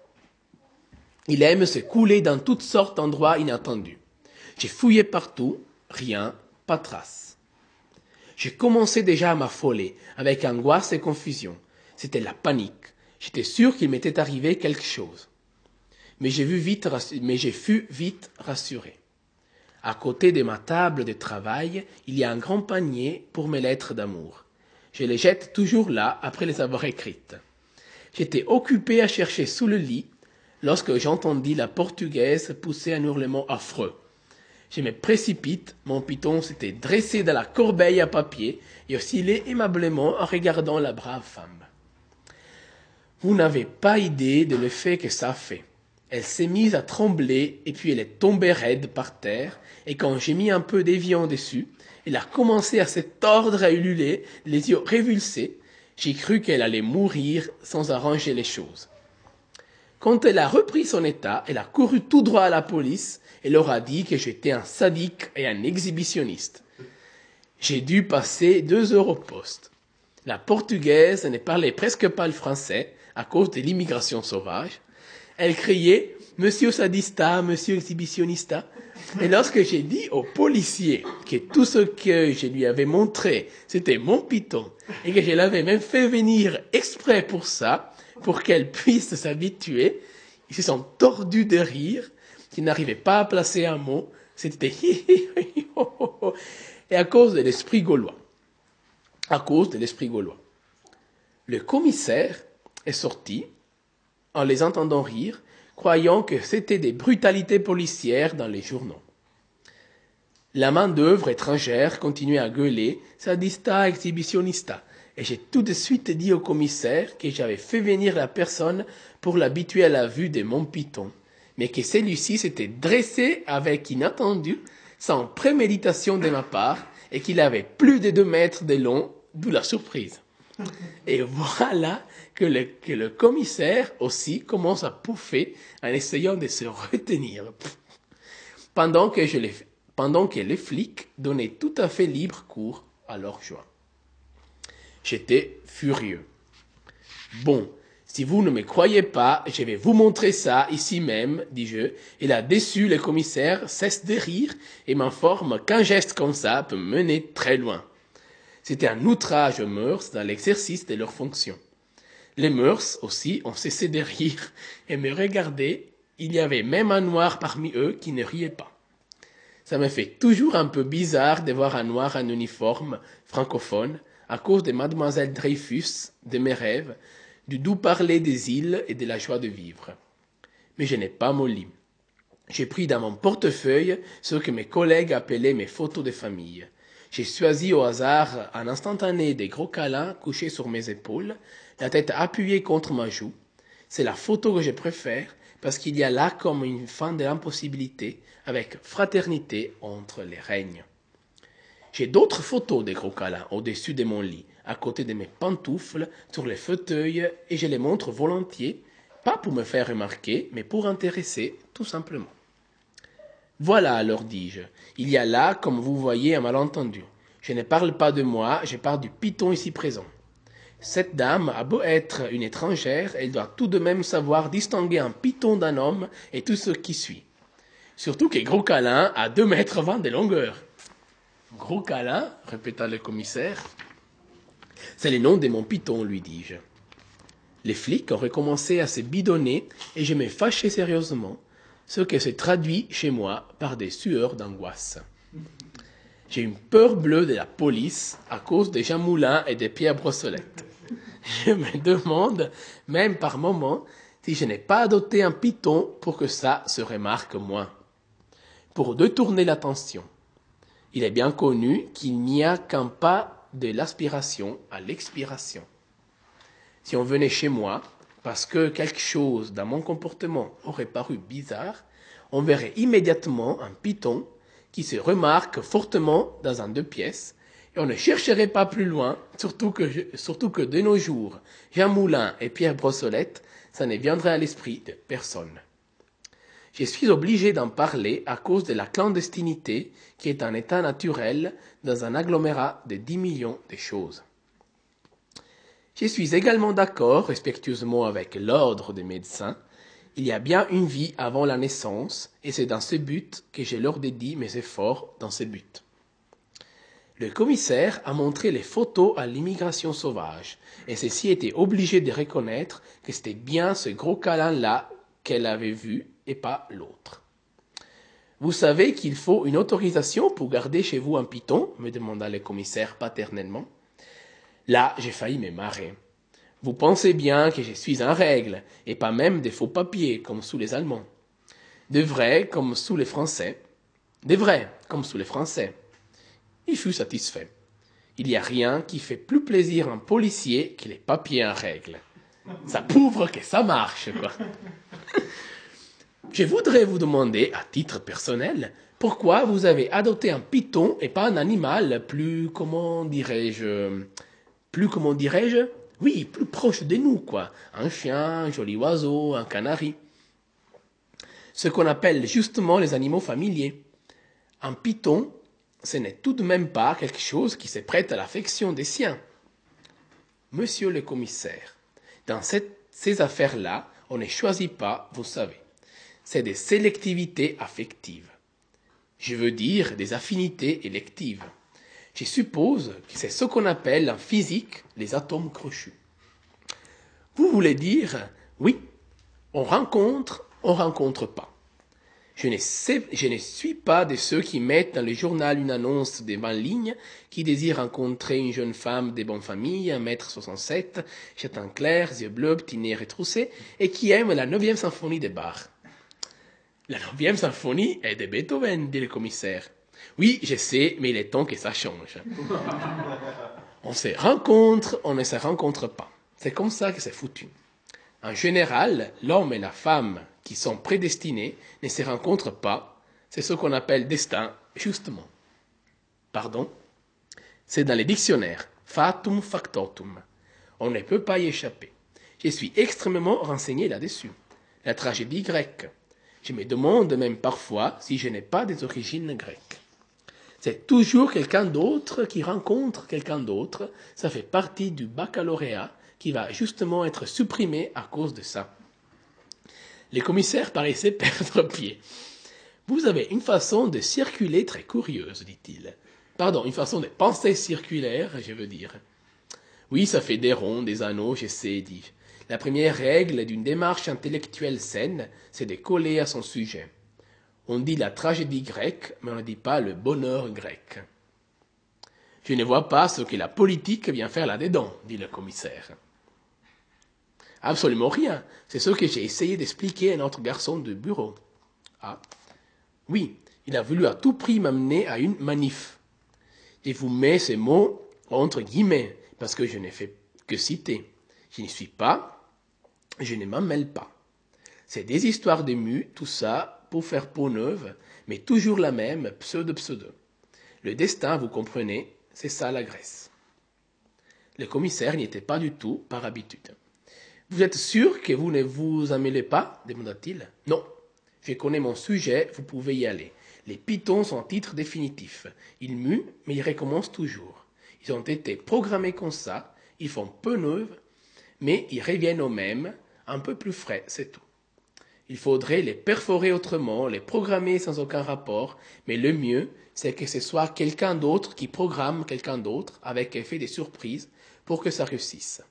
Il aime se couler dans toutes sortes d'endroits inattendus. J'ai fouillé partout, rien, pas trace. J'ai commencé déjà à m'affoler, avec angoisse et confusion. C'était la panique. J'étais sûr qu'il m'était arrivé quelque chose. Mais j'ai vu vite, mais j'ai fui vite rassuré. À côté de ma table de travail, il y a un grand panier pour mes lettres d'amour. Je les jette toujours là après les avoir écrites. J'étais occupé à chercher sous le lit lorsque j'entendis la portugaise pousser un hurlement affreux. Je me précipite, mon piton s'était dressé dans la corbeille à papier et oscillait aimablement en regardant la brave femme. Vous n'avez pas idée de l'effet que ça fait. Elle s'est mise à trembler et puis elle est tombée raide par terre et quand j'ai mis un peu d'évian dessus, elle a commencé à se tordre, à ululer, les yeux révulsés. J'ai cru qu'elle allait mourir sans arranger les choses. Quand elle a repris son état, elle a couru tout droit à la police et leur a dit que j'étais un sadique et un exhibitionniste. J'ai dû passer deux heures au poste. La portugaise ne parlait presque pas le français à cause de l'immigration sauvage. Elle criait Monsieur sadista, Monsieur exhibitionnista. Et lorsque j'ai dit au policier que tout ce que je lui avais montré, c'était mon piton, et que je l'avais même fait venir exprès pour ça, pour qu'elle puisse s'habituer, ils se sont tordus de rire, qu'ils n'arrivaient pas à placer un mot, c'était et à cause de l'esprit gaulois. À cause de l'esprit gaulois. Le commissaire est sorti en les entendant rire croyant que c'était des brutalités policières dans les journaux. La main-d'œuvre étrangère continuait à gueuler sadista exhibitionnista, et j'ai tout de suite dit au commissaire que j'avais fait venir la personne pour l'habituer à la vue de mon piton, mais que celui-ci s'était dressé avec inattendu, sans préméditation de ma part, et qu'il avait plus de deux mètres de long, d'où la surprise. Et voilà que le, que le commissaire aussi commence à pouffer en essayant de se retenir. Pendant que, je les, pendant que les flics donnaient tout à fait libre cours à leur joie. J'étais furieux. Bon, si vous ne me croyez pas, je vais vous montrer ça ici même, dis-je, et là déçu, le commissaire cesse de rire et m'informe qu'un geste comme ça peut mener très loin. C'était un outrage aux mœurs dans l'exercice de leurs fonctions. Les mœurs aussi ont cessé de rire et me regarder. Il y avait même un noir parmi eux qui ne riait pas. Ça me fait toujours un peu bizarre de voir un noir en uniforme francophone à cause de mademoiselle Dreyfus, de mes rêves, du doux parler des îles et de la joie de vivre. Mais je n'ai pas molli. J'ai pris dans mon portefeuille ce que mes collègues appelaient mes photos de famille. J'ai choisi au hasard un instantané des gros câlins couchés sur mes épaules, la tête appuyée contre ma joue. C'est la photo que je préfère parce qu'il y a là comme une fin de l'impossibilité avec fraternité entre les règnes. J'ai d'autres photos des gros câlins au-dessus de mon lit, à côté de mes pantoufles, sur les fauteuils, et je les montre volontiers, pas pour me faire remarquer, mais pour intéresser, tout simplement. Voilà, leur dis-je, il y a là, comme vous voyez, un malentendu. Je ne parle pas de moi, je parle du python ici présent. Cette dame a beau être une étrangère, elle doit tout de même savoir distinguer un python d'un homme et tout ce qui suit. Surtout que Gros Câlin a deux mètres vingt de longueur. Gros Câlin, répéta le commissaire. C'est le nom de mon python, lui dis-je. Les flics ont recommencé à se bidonner et je me fâchais sérieusement ce qui se traduit chez moi par des sueurs d'angoisse. J'ai une peur bleue de la police à cause des Jean Moulin et des Pierre Brossolette. Je me demande, même par moments, si je n'ai pas adopté un python pour que ça se remarque moins. Pour détourner l'attention. Il est bien connu qu'il n'y a qu'un pas de l'aspiration à l'expiration. Si on venait chez moi, parce que quelque chose dans mon comportement aurait paru bizarre, on verrait immédiatement un python qui se remarque fortement dans un deux pièces, et on ne chercherait pas plus loin, surtout que, surtout que de nos jours, Jean Moulin et Pierre Brossolette, ça ne viendrait à l'esprit de personne. Je suis obligé d'en parler à cause de la clandestinité qui est un état naturel dans un agglomérat de 10 millions de choses. Je suis également d'accord respectueusement avec l'ordre des médecins. Il y a bien une vie avant la naissance, et c'est dans ce but que je leur dédie mes efforts dans ce but. Le commissaire a montré les photos à l'immigration sauvage, et ceci était obligé de reconnaître que c'était bien ce gros câlin-là qu'elle avait vu et pas l'autre. Vous savez qu'il faut une autorisation pour garder chez vous un python me demanda le commissaire paternellement. Là, j'ai failli me marrer. Vous pensez bien que je suis en règle, et pas même des faux papiers, comme sous les Allemands. De vrai, comme sous les Français. Des vrais, comme sous les Français. Il fut satisfait. Il n'y a rien qui fait plus plaisir à un policier que les papiers en règle. Ça prouve que ça marche, quoi. Je voudrais vous demander, à titre personnel, pourquoi vous avez adopté un python et pas un animal plus, comment dirais-je, plus, comment dirais-je, oui, plus proche de nous, quoi. Un chien, un joli oiseau, un canari. Ce qu'on appelle justement les animaux familiers. Un python, ce n'est tout de même pas quelque chose qui se prête à l'affection des siens. Monsieur le commissaire, dans ces affaires-là, on ne choisit pas, vous savez. C'est des sélectivités affectives. Je veux dire des affinités électives. Je suppose que c'est ce qu'on appelle en physique les atomes crochus. Vous voulez dire, oui, on rencontre, on rencontre pas. Je ne, suis pas de ceux qui mettent dans le journal une annonce des 20 lignes qui désirent rencontrer une jeune femme de bonne famille, 1m67, châtain clair, yeux bleus, petit nez retroussé, et qui aime la neuvième symphonie de Bach. La neuvième symphonie est de Beethoven, dit le commissaire. Oui, je sais, mais il est temps que ça change. On se rencontre, on ne se rencontre pas. C'est comme ça que c'est foutu. En général, l'homme et la femme qui sont prédestinés ne se rencontrent pas. C'est ce qu'on appelle destin, justement. Pardon? C'est dans les dictionnaires. Fatum factotum. On ne peut pas y échapper. Je suis extrêmement renseigné là-dessus. La tragédie grecque. Je me demande même parfois si je n'ai pas des origines grecques. C'est toujours quelqu'un d'autre qui rencontre quelqu'un d'autre. Ça fait partie du baccalauréat qui va justement être supprimé à cause de ça. Les commissaires paraissaient perdre pied. Vous avez une façon de circuler très curieuse, dit-il. Pardon, une façon de penser circulaire, je veux dire. Oui, ça fait des ronds, des anneaux, je sais, dit. La première règle d'une démarche intellectuelle saine, c'est de coller à son sujet. On dit la tragédie grecque, mais on ne dit pas le bonheur grec. Je ne vois pas ce que la politique vient faire là-dedans, dit le commissaire. Absolument rien. C'est ce que j'ai essayé d'expliquer à notre garçon de bureau. Ah. Oui, il a voulu à tout prix m'amener à une manif. Je vous mets ces mots entre guillemets, parce que je n'ai fait que citer. Je n'y suis pas, je ne m'en mêle pas. C'est des histoires d'ému, tout ça, pour faire peau neuve, mais toujours la même, pseudo-pseudo. Le destin, vous comprenez, c'est ça la Grèce. Le commissaire n'y était pas du tout par habitude. Vous êtes sûr que vous ne vous en mêlez pas? demanda-t-il. Non. Je connais mon sujet, vous pouvez y aller. Les pitons sont en titre définitif. Ils muent, mais ils recommencent toujours. Ils ont été programmés comme ça, ils font peu neufs, mais ils reviennent au même, un peu plus frais, c'est tout. Il faudrait les perforer autrement, les programmer sans aucun rapport, mais le mieux, c'est que ce soit quelqu'un d'autre qui programme quelqu'un d'autre avec effet de surprise pour que ça réussisse.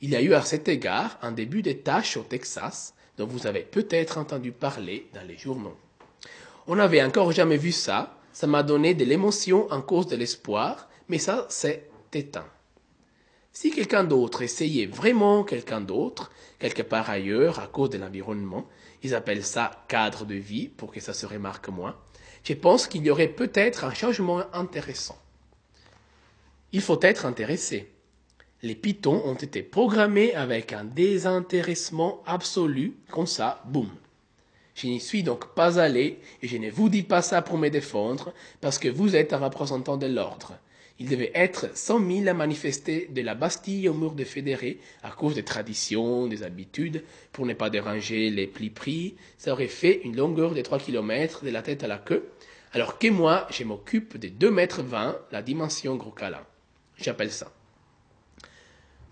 Il y a eu à cet égard un début de tâches au Texas dont vous avez peut-être entendu parler dans les journaux. On n'avait encore jamais vu ça, ça m'a donné de l'émotion en cause de l'espoir, mais ça c'est éteint. Si quelqu'un d'autre essayait vraiment quelqu'un d'autre, quelque part ailleurs à cause de l'environnement, ils appellent ça cadre de vie pour que ça se remarque moins, je pense qu'il y aurait peut-être un changement intéressant. Il faut être intéressé les pitons ont été programmés avec un désintéressement absolu, comme ça, boum. Je n'y suis donc pas allé, et je ne vous dis pas ça pour me défendre, parce que vous êtes un représentant de l'ordre. Il devait être cent mille à manifester de la Bastille au mur de Fédéré à cause des traditions, des habitudes, pour ne pas déranger les plis pris. Ça aurait fait une longueur de trois kilomètres de la tête à la queue, alors que moi, je m'occupe de deux mètres vingt, la dimension gros. J'appelle ça.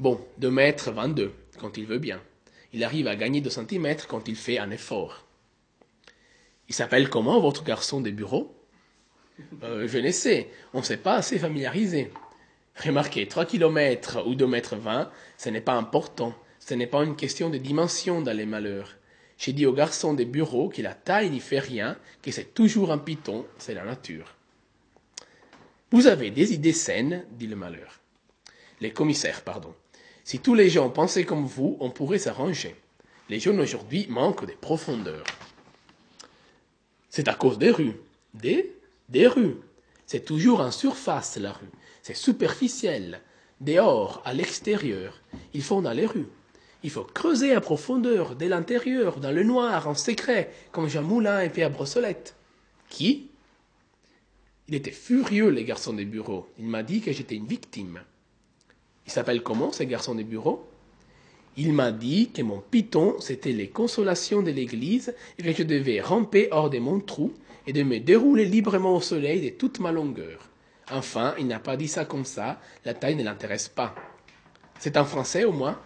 Bon, 2 mètres 22, quand il veut bien. Il arrive à gagner 2 centimètres quand il fait un effort. Il s'appelle comment votre garçon des bureaux euh, Je ne sais, on ne s'est pas assez familiarisé. Remarquez, 3 km ou 2 mètres 20, ce n'est pas important. Ce n'est pas une question de dimension dans les malheurs. J'ai dit au garçon des bureaux que la taille n'y fait rien, que c'est toujours un piton, c'est la nature. Vous avez des idées saines, dit le malheur. Les commissaires, pardon. Si tous les gens pensaient comme vous, on pourrait s'arranger. Les jeunes aujourd'hui manquent de profondeur. C'est à cause des rues. Des Des rues. C'est toujours en surface la rue. C'est superficiel. Dehors, à l'extérieur. Il faut dans les rues. Il faut creuser à profondeur, dès l'intérieur, dans le noir, en secret, comme Jean Moulin et Pierre Brossolette. Qui? Il était furieux, les garçons des bureaux. Il m'a dit que j'étais une victime. Il s'appelle comment, ces garçons des bureaux? Il m'a dit que mon piton, c'était les consolations de l'Église et que je devais ramper hors de mon trou et de me dérouler librement au soleil de toute ma longueur. Enfin, il n'a pas dit ça comme ça, la taille ne l'intéresse pas. C'est en français au moins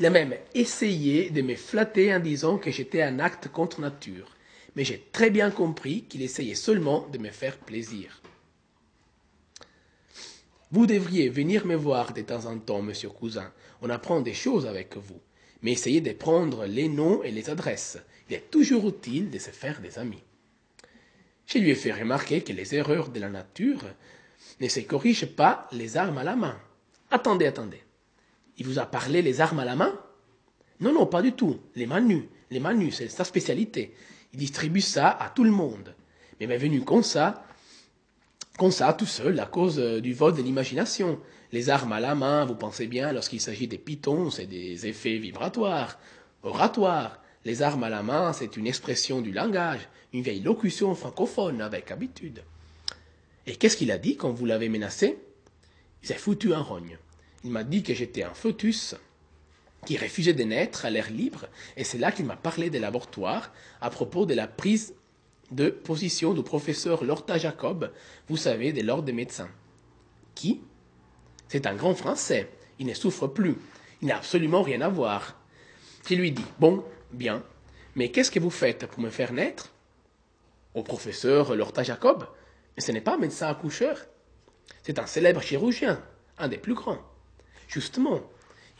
il a même essayé de me flatter en disant que j'étais un acte contre nature, mais j'ai très bien compris qu'il essayait seulement de me faire plaisir. Vous devriez venir me voir de temps en temps, monsieur cousin. On apprend des choses avec vous. Mais essayez de prendre les noms et les adresses. Il est toujours utile de se faire des amis. Je lui ai fait remarquer que les erreurs de la nature ne se corrigent pas les armes à la main. Attendez, attendez. Il vous a parlé les armes à la main? Non, non, pas du tout. Les mains nues. Les mains nues, c'est sa spécialité. Il distribue ça à tout le monde. Mais il est venu comme ça, comme ça, tout seul, à cause euh, du vol de l'imagination. Les armes à la main, vous pensez bien, lorsqu'il s'agit des pitons, c'est des effets vibratoires, oratoires. Les armes à la main, c'est une expression du langage, une vieille locution francophone avec habitude. Et qu'est-ce qu'il a dit quand vous l'avez menacé? Il s'est foutu un rogne. Il m'a dit que j'étais un foetus qui refusait de naître à l'air libre, et c'est là qu'il m'a parlé des laboratoires à propos de la prise de position du professeur Lorta Jacob, vous savez, de l'ordre des médecins. Qui? C'est un grand Français. Il ne souffre plus. Il n'a absolument rien à voir. Je lui dis Bon, bien, mais qu'est-ce que vous faites pour me faire naître? Au professeur Lorta Jacob ce n'est pas un médecin accoucheur. C'est un célèbre chirurgien, un des plus grands. Justement,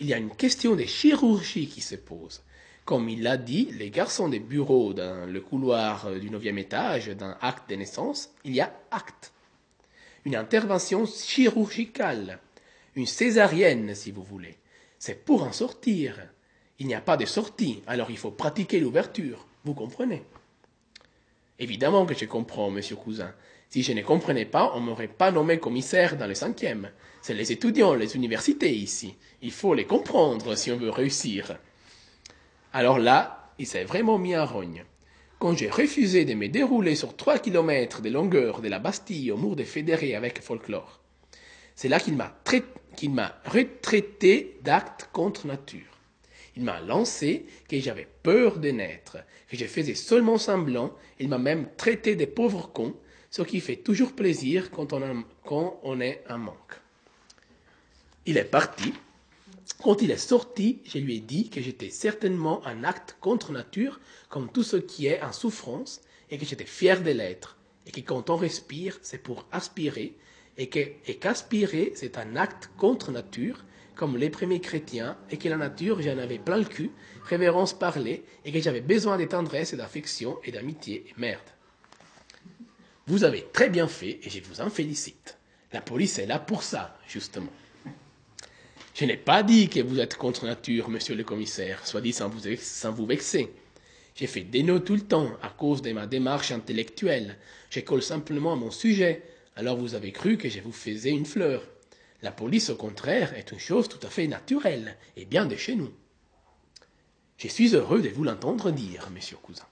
il y a une question de chirurgie qui se pose. Comme il l'a dit, les garçons des bureaux dans le couloir du neuvième étage d'un acte de naissance, il y a acte. Une intervention chirurgicale, une césarienne si vous voulez. C'est pour en sortir. Il n'y a pas de sortie, alors il faut pratiquer l'ouverture. Vous comprenez? Évidemment que je comprends, monsieur Cousin. Si je ne comprenais pas, on ne m'aurait pas nommé commissaire dans le cinquième. C'est les étudiants, les universités ici. Il faut les comprendre si on veut réussir. Alors là, il s'est vraiment mis à rogne. Quand j'ai refusé de me dérouler sur trois kilomètres de longueur de la Bastille au mur des fédérés avec folklore, c'est là qu'il m'a, qu'il m'a retraité d'acte contre nature. Il m'a lancé que j'avais peur de naître, que je faisais seulement semblant, il m'a même traité de pauvre con, ce qui fait toujours plaisir quand on, est un manque. Il est parti. Quand il est sorti, je lui ai dit que j'étais certainement un acte contre nature, comme tout ce qui est en souffrance, et que j'étais fier de l'être, et que quand on respire, c'est pour aspirer, et qu'aspirer, c'est un acte contre nature, comme les premiers chrétiens, et que la nature, j'en avais plein le cul, révérence parler, et que j'avais besoin de tendresse et d'affection et d'amitié, merde. Vous avez très bien fait et je vous en félicite. La police est là pour ça, justement. Je n'ai pas dit que vous êtes contre nature, monsieur le commissaire, soit dit sans vous, sans vous vexer. J'ai fait des notes tout le temps à cause de ma démarche intellectuelle. Je colle simplement à mon sujet. Alors vous avez cru que je vous faisais une fleur. La police, au contraire, est une chose tout à fait naturelle et bien de chez nous. Je suis heureux de vous l'entendre dire, monsieur cousin.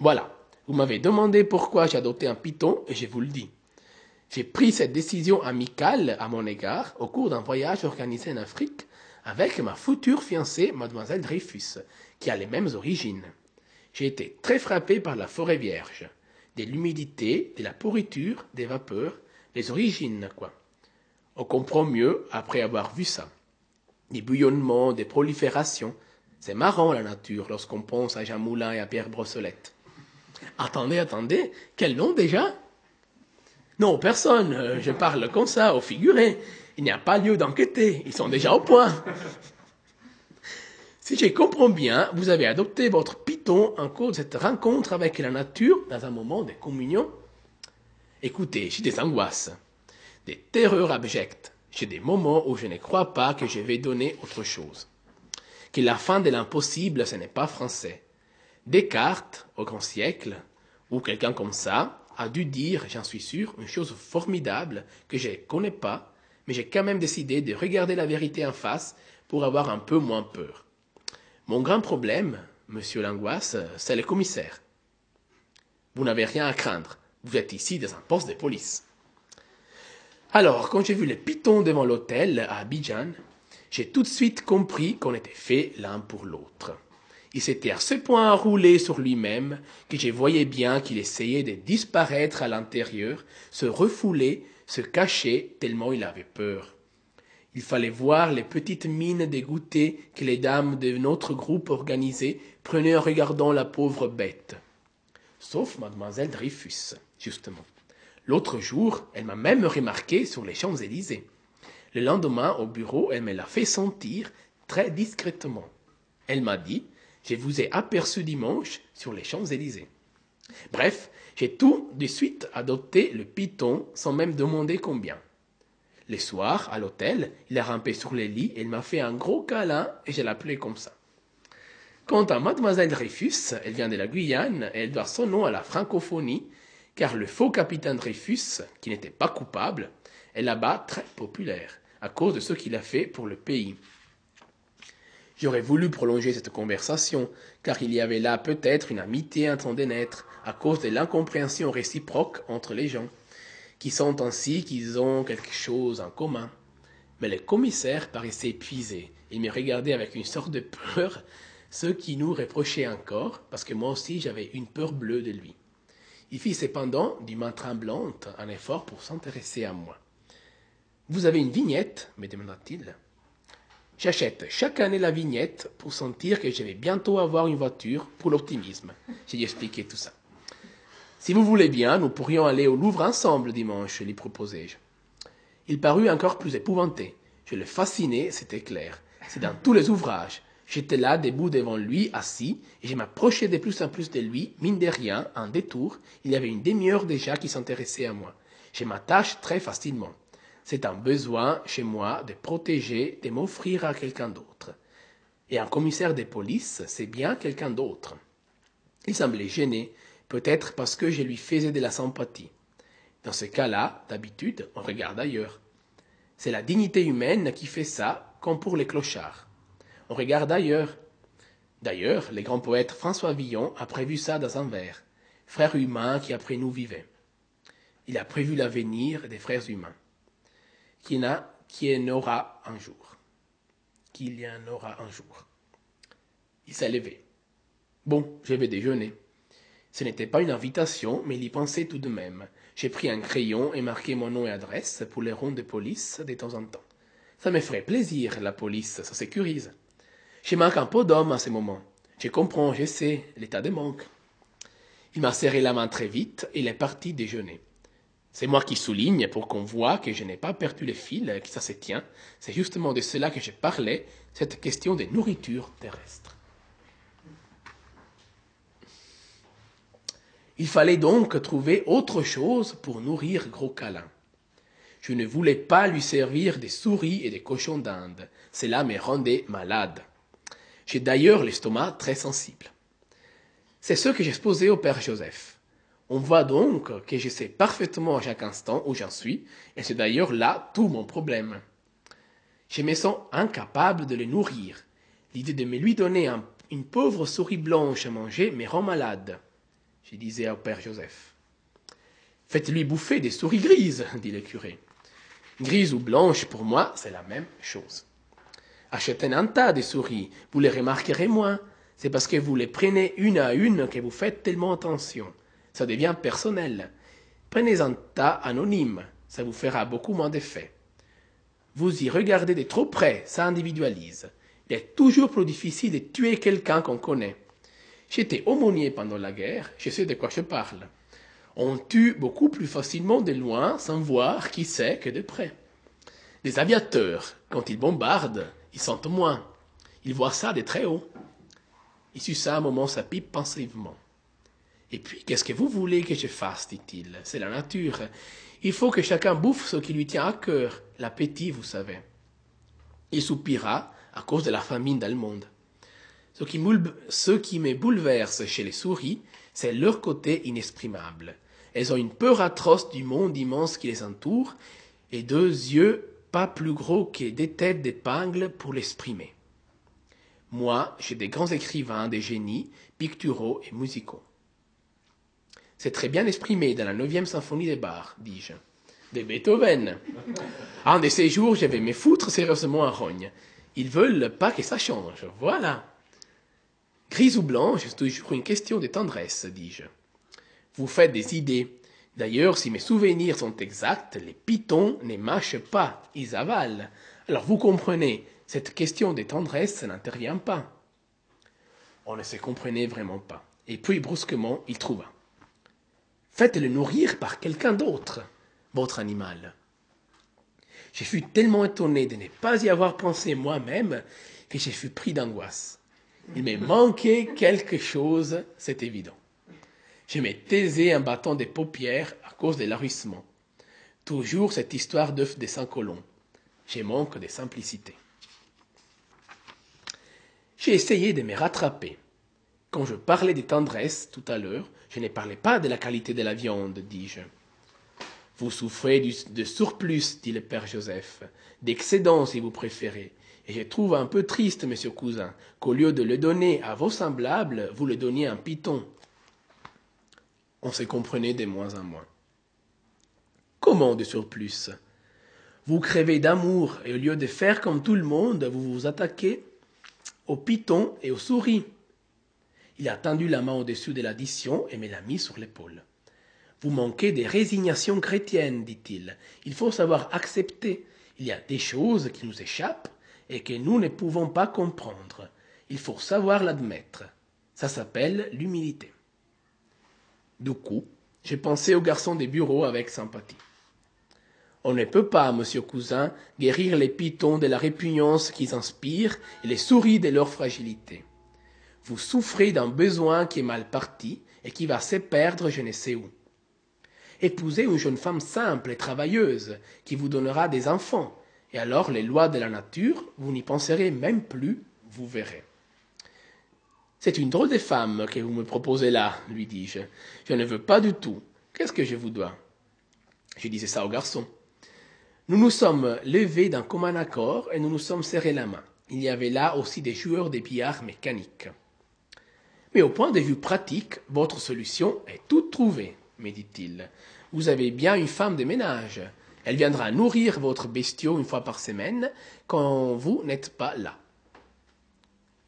Voilà, vous m'avez demandé pourquoi j'ai adopté un python et je vous le dis. J'ai pris cette décision amicale à mon égard au cours d'un voyage organisé en Afrique avec ma future fiancée, mademoiselle Dreyfus, qui a les mêmes origines. J'ai été très frappé par la forêt vierge, de l'humidité, de la pourriture, des vapeurs, les origines, quoi. On comprend mieux après avoir vu ça. Des bouillonnements, des proliférations. C'est marrant la nature lorsqu'on pense à Jean Moulin et à Pierre Brossolette. Attendez, attendez, quel nom déjà? Non, personne, euh, je parle comme ça, au figuré. Il n'y a pas lieu d'enquêter, ils sont déjà au point. Si je comprends bien, vous avez adopté votre python en cause de cette rencontre avec la nature dans un moment de communion. Écoutez, j'ai des angoisses, des terreurs abjectes, j'ai des moments où je ne crois pas que je vais donner autre chose. Que la fin de l'impossible, ce n'est pas français. Descartes, au grand siècle, ou quelqu'un comme ça, a dû dire, j'en suis sûr, une chose formidable que je ne connais pas, mais j'ai quand même décidé de regarder la vérité en face pour avoir un peu moins peur. Mon grand problème, monsieur Langoisse, c'est le commissaire. Vous n'avez rien à craindre. Vous êtes ici dans un poste de police. Alors, quand j'ai vu les pitons devant l'hôtel à Abidjan, j'ai tout de suite compris qu'on était fait l'un pour l'autre. Il s'était à ce point enroulé sur lui-même que je voyais bien qu'il essayait de disparaître à l'intérieur, se refouler, se cacher tellement il avait peur. Il fallait voir les petites mines dégoûtées que les dames de notre groupe organisé prenaient en regardant la pauvre bête. Sauf mademoiselle Dreyfus justement. L'autre jour, elle m'a même remarqué sur les Champs-Élysées. Le lendemain, au bureau, elle me l'a fait sentir très discrètement. Elle m'a dit Je vous ai aperçu dimanche sur les Champs-Élysées. Bref, j'ai tout de suite adopté le python sans même demander combien. Le soir, à l'hôtel, il a rampé sur les lits il m'a fait un gros câlin et je l'appelais comme ça. Quant à mademoiselle Dreyfus, elle vient de la Guyane et elle doit son nom à la francophonie car le faux capitaine Dreyfus, qui n'était pas coupable, est là-bas très populaire, à cause de ce qu'il a fait pour le pays. J'aurais voulu prolonger cette conversation, car il y avait là peut-être une amitié de naître, à cause de l'incompréhension réciproque entre les gens, qui sentent ainsi qu'ils ont quelque chose en commun. Mais le commissaire paraissait épuisé. Il me regardait avec une sorte de peur, ce qui nous reprochait encore, parce que moi aussi j'avais une peur bleue de lui. Il fit cependant, d'une main tremblante, un effort pour s'intéresser à moi. Vous avez une vignette me demanda-t-il. J'achète chaque année la vignette pour sentir que je vais bientôt avoir une voiture pour l'optimisme. J'ai expliqué tout ça. Si vous voulez bien, nous pourrions aller au Louvre ensemble dimanche, lui proposai-je. Il parut encore plus épouvanté. Je le fascinais, c'était clair. C'est dans tous les ouvrages. J'étais là, debout devant lui, assis, et je m'approchais de plus en plus de lui, mine de rien, en détour, il y avait une demi-heure déjà qui s'intéressait à moi. Je m'attache très facilement. C'est un besoin chez moi de protéger, de m'offrir à quelqu'un d'autre. Et un commissaire de police, c'est bien quelqu'un d'autre. Il semblait gêné, peut-être parce que je lui faisais de la sympathie. Dans ce cas-là, d'habitude, on regarde ailleurs. C'est la dignité humaine qui fait ça, comme pour les clochards. On regarde ailleurs. D'ailleurs, le grand poète François Villon a prévu ça dans un vers. Frère humain qui après nous vivait. Il a prévu l'avenir des frères humains. Qui, n'a, qui en aura un jour. Qu'il y en aura un jour. Il s'est levé. Bon, je vais déjeuner. Ce n'était pas une invitation, mais il y pensait tout de même. J'ai pris un crayon et marqué mon nom et adresse pour les rondes de police de temps en temps. Ça me ferait plaisir, la police, ça sécurise. Je manque un peu d'homme à ce moment. Je comprends, je sais, l'état de manque. Il m'a serré la main très vite et il est parti déjeuner. C'est moi qui souligne pour qu'on voit que je n'ai pas perdu le fil, que ça se tient. C'est justement de cela que je parlais, cette question de nourriture terrestre. Il fallait donc trouver autre chose pour nourrir Gros Câlin. Je ne voulais pas lui servir des souris et des cochons d'Inde. Cela me rendait malade. J'ai d'ailleurs l'estomac très sensible. C'est ce que j'exposais au Père Joseph. On voit donc que je sais parfaitement à chaque instant où j'en suis, et c'est d'ailleurs là tout mon problème. Je me sens incapable de les nourrir. L'idée de me lui donner une pauvre souris blanche à manger me rend malade, je disais au Père Joseph. Faites-lui bouffer des souris grises, dit le curé. Grises ou blanches, pour moi, c'est la même chose. Achetez un tas de souris, vous les remarquerez moins. C'est parce que vous les prenez une à une que vous faites tellement attention. Ça devient personnel. Prenez un tas anonyme, ça vous fera beaucoup moins d'effet. Vous y regardez de trop près, ça individualise. Il est toujours plus difficile de tuer quelqu'un qu'on connaît. J'étais aumônier pendant la guerre, je sais de quoi je parle. On tue beaucoup plus facilement de loin sans voir qui c'est que de près. Les aviateurs, quand ils bombardent, ils sentent moins. Il voit ça de très haut. Il suça un moment sa pipe pensivement. Et puis, qu'est-ce que vous voulez que je fasse dit-il? C'est la nature. Il faut que chacun bouffe ce qui lui tient à cœur, l'appétit, vous savez. Il soupira à cause de la famine dans le monde. Ce qui, ce qui me bouleverse chez les souris, c'est leur côté inexprimable. Elles ont une peur atroce du monde immense qui les entoure et deux yeux pas plus gros que des têtes d'épingle pour l'exprimer. Moi, j'ai des grands écrivains, des génies, picturaux et musicaux. C'est très bien exprimé dans la neuvième symphonie des bars, dis-je. De Beethoven. Un de ces jours, je vais me foutre sérieusement à rogne. Ils veulent pas que ça change. Voilà. Gris ou blanc, c'est toujours une question de tendresse, dis-je. Vous faites des idées. D'ailleurs, si mes souvenirs sont exacts, les pitons ne mâchent pas, ils avalent. Alors vous comprenez, cette question de tendresse n'intervient pas. On ne se comprenait vraiment pas. Et puis brusquement, il trouva. Faites-le nourrir par quelqu'un d'autre, votre animal. Je fus tellement étonné de ne pas y avoir pensé moi-même que je fus pris d'angoisse. Il me manquait quelque chose, c'est évident. Je me taisais un bâton des paupières à cause de l'arrissement. Toujours cette histoire d'œuf des saint colons. J'ai manque de simplicité. J'ai essayé de me rattraper. Quand je parlais de tendresse tout à l'heure, je ne parlais pas de la qualité de la viande, dis-je. Vous souffrez de surplus, dit le père Joseph, d'excédent si vous préférez. Et je trouve un peu triste, monsieur cousin, qu'au lieu de le donner à vos semblables, vous le donniez à un python. On se comprenait de moins en moins. Comment de surplus? Vous crevez d'amour et au lieu de faire comme tout le monde, vous vous attaquez aux pythons et aux souris. Il a tendu la main au-dessus de l'addition et me l'a mis sur l'épaule. Vous manquez de résignation chrétienne, dit-il. Il faut savoir accepter. Il y a des choses qui nous échappent et que nous ne pouvons pas comprendre. Il faut savoir l'admettre. Ça s'appelle l'humilité. Du coup, j'ai pensé au garçon des bureaux avec sympathie. On ne peut pas, monsieur cousin, guérir les pitons de la répugnance qu'ils inspirent et les souris de leur fragilité vous souffrez d'un besoin qui est mal parti et qui va se perdre je ne sais où. Épousez une jeune femme simple et travailleuse qui vous donnera des enfants, et alors les lois de la nature, vous n'y penserez même plus, vous verrez. C'est une drôle de femme que vous me proposez là, lui dis-je. Je ne veux pas du tout. Qu'est-ce que je vous dois? Je disais ça au garçon. Nous nous sommes levés d'un commun accord et nous nous sommes serrés la main. Il y avait là aussi des joueurs de billard mécaniques. Mais au point de vue pratique, votre solution est toute trouvée, me dit-il. Vous avez bien une femme de ménage. Elle viendra nourrir votre bestiau une fois par semaine quand vous n'êtes pas là.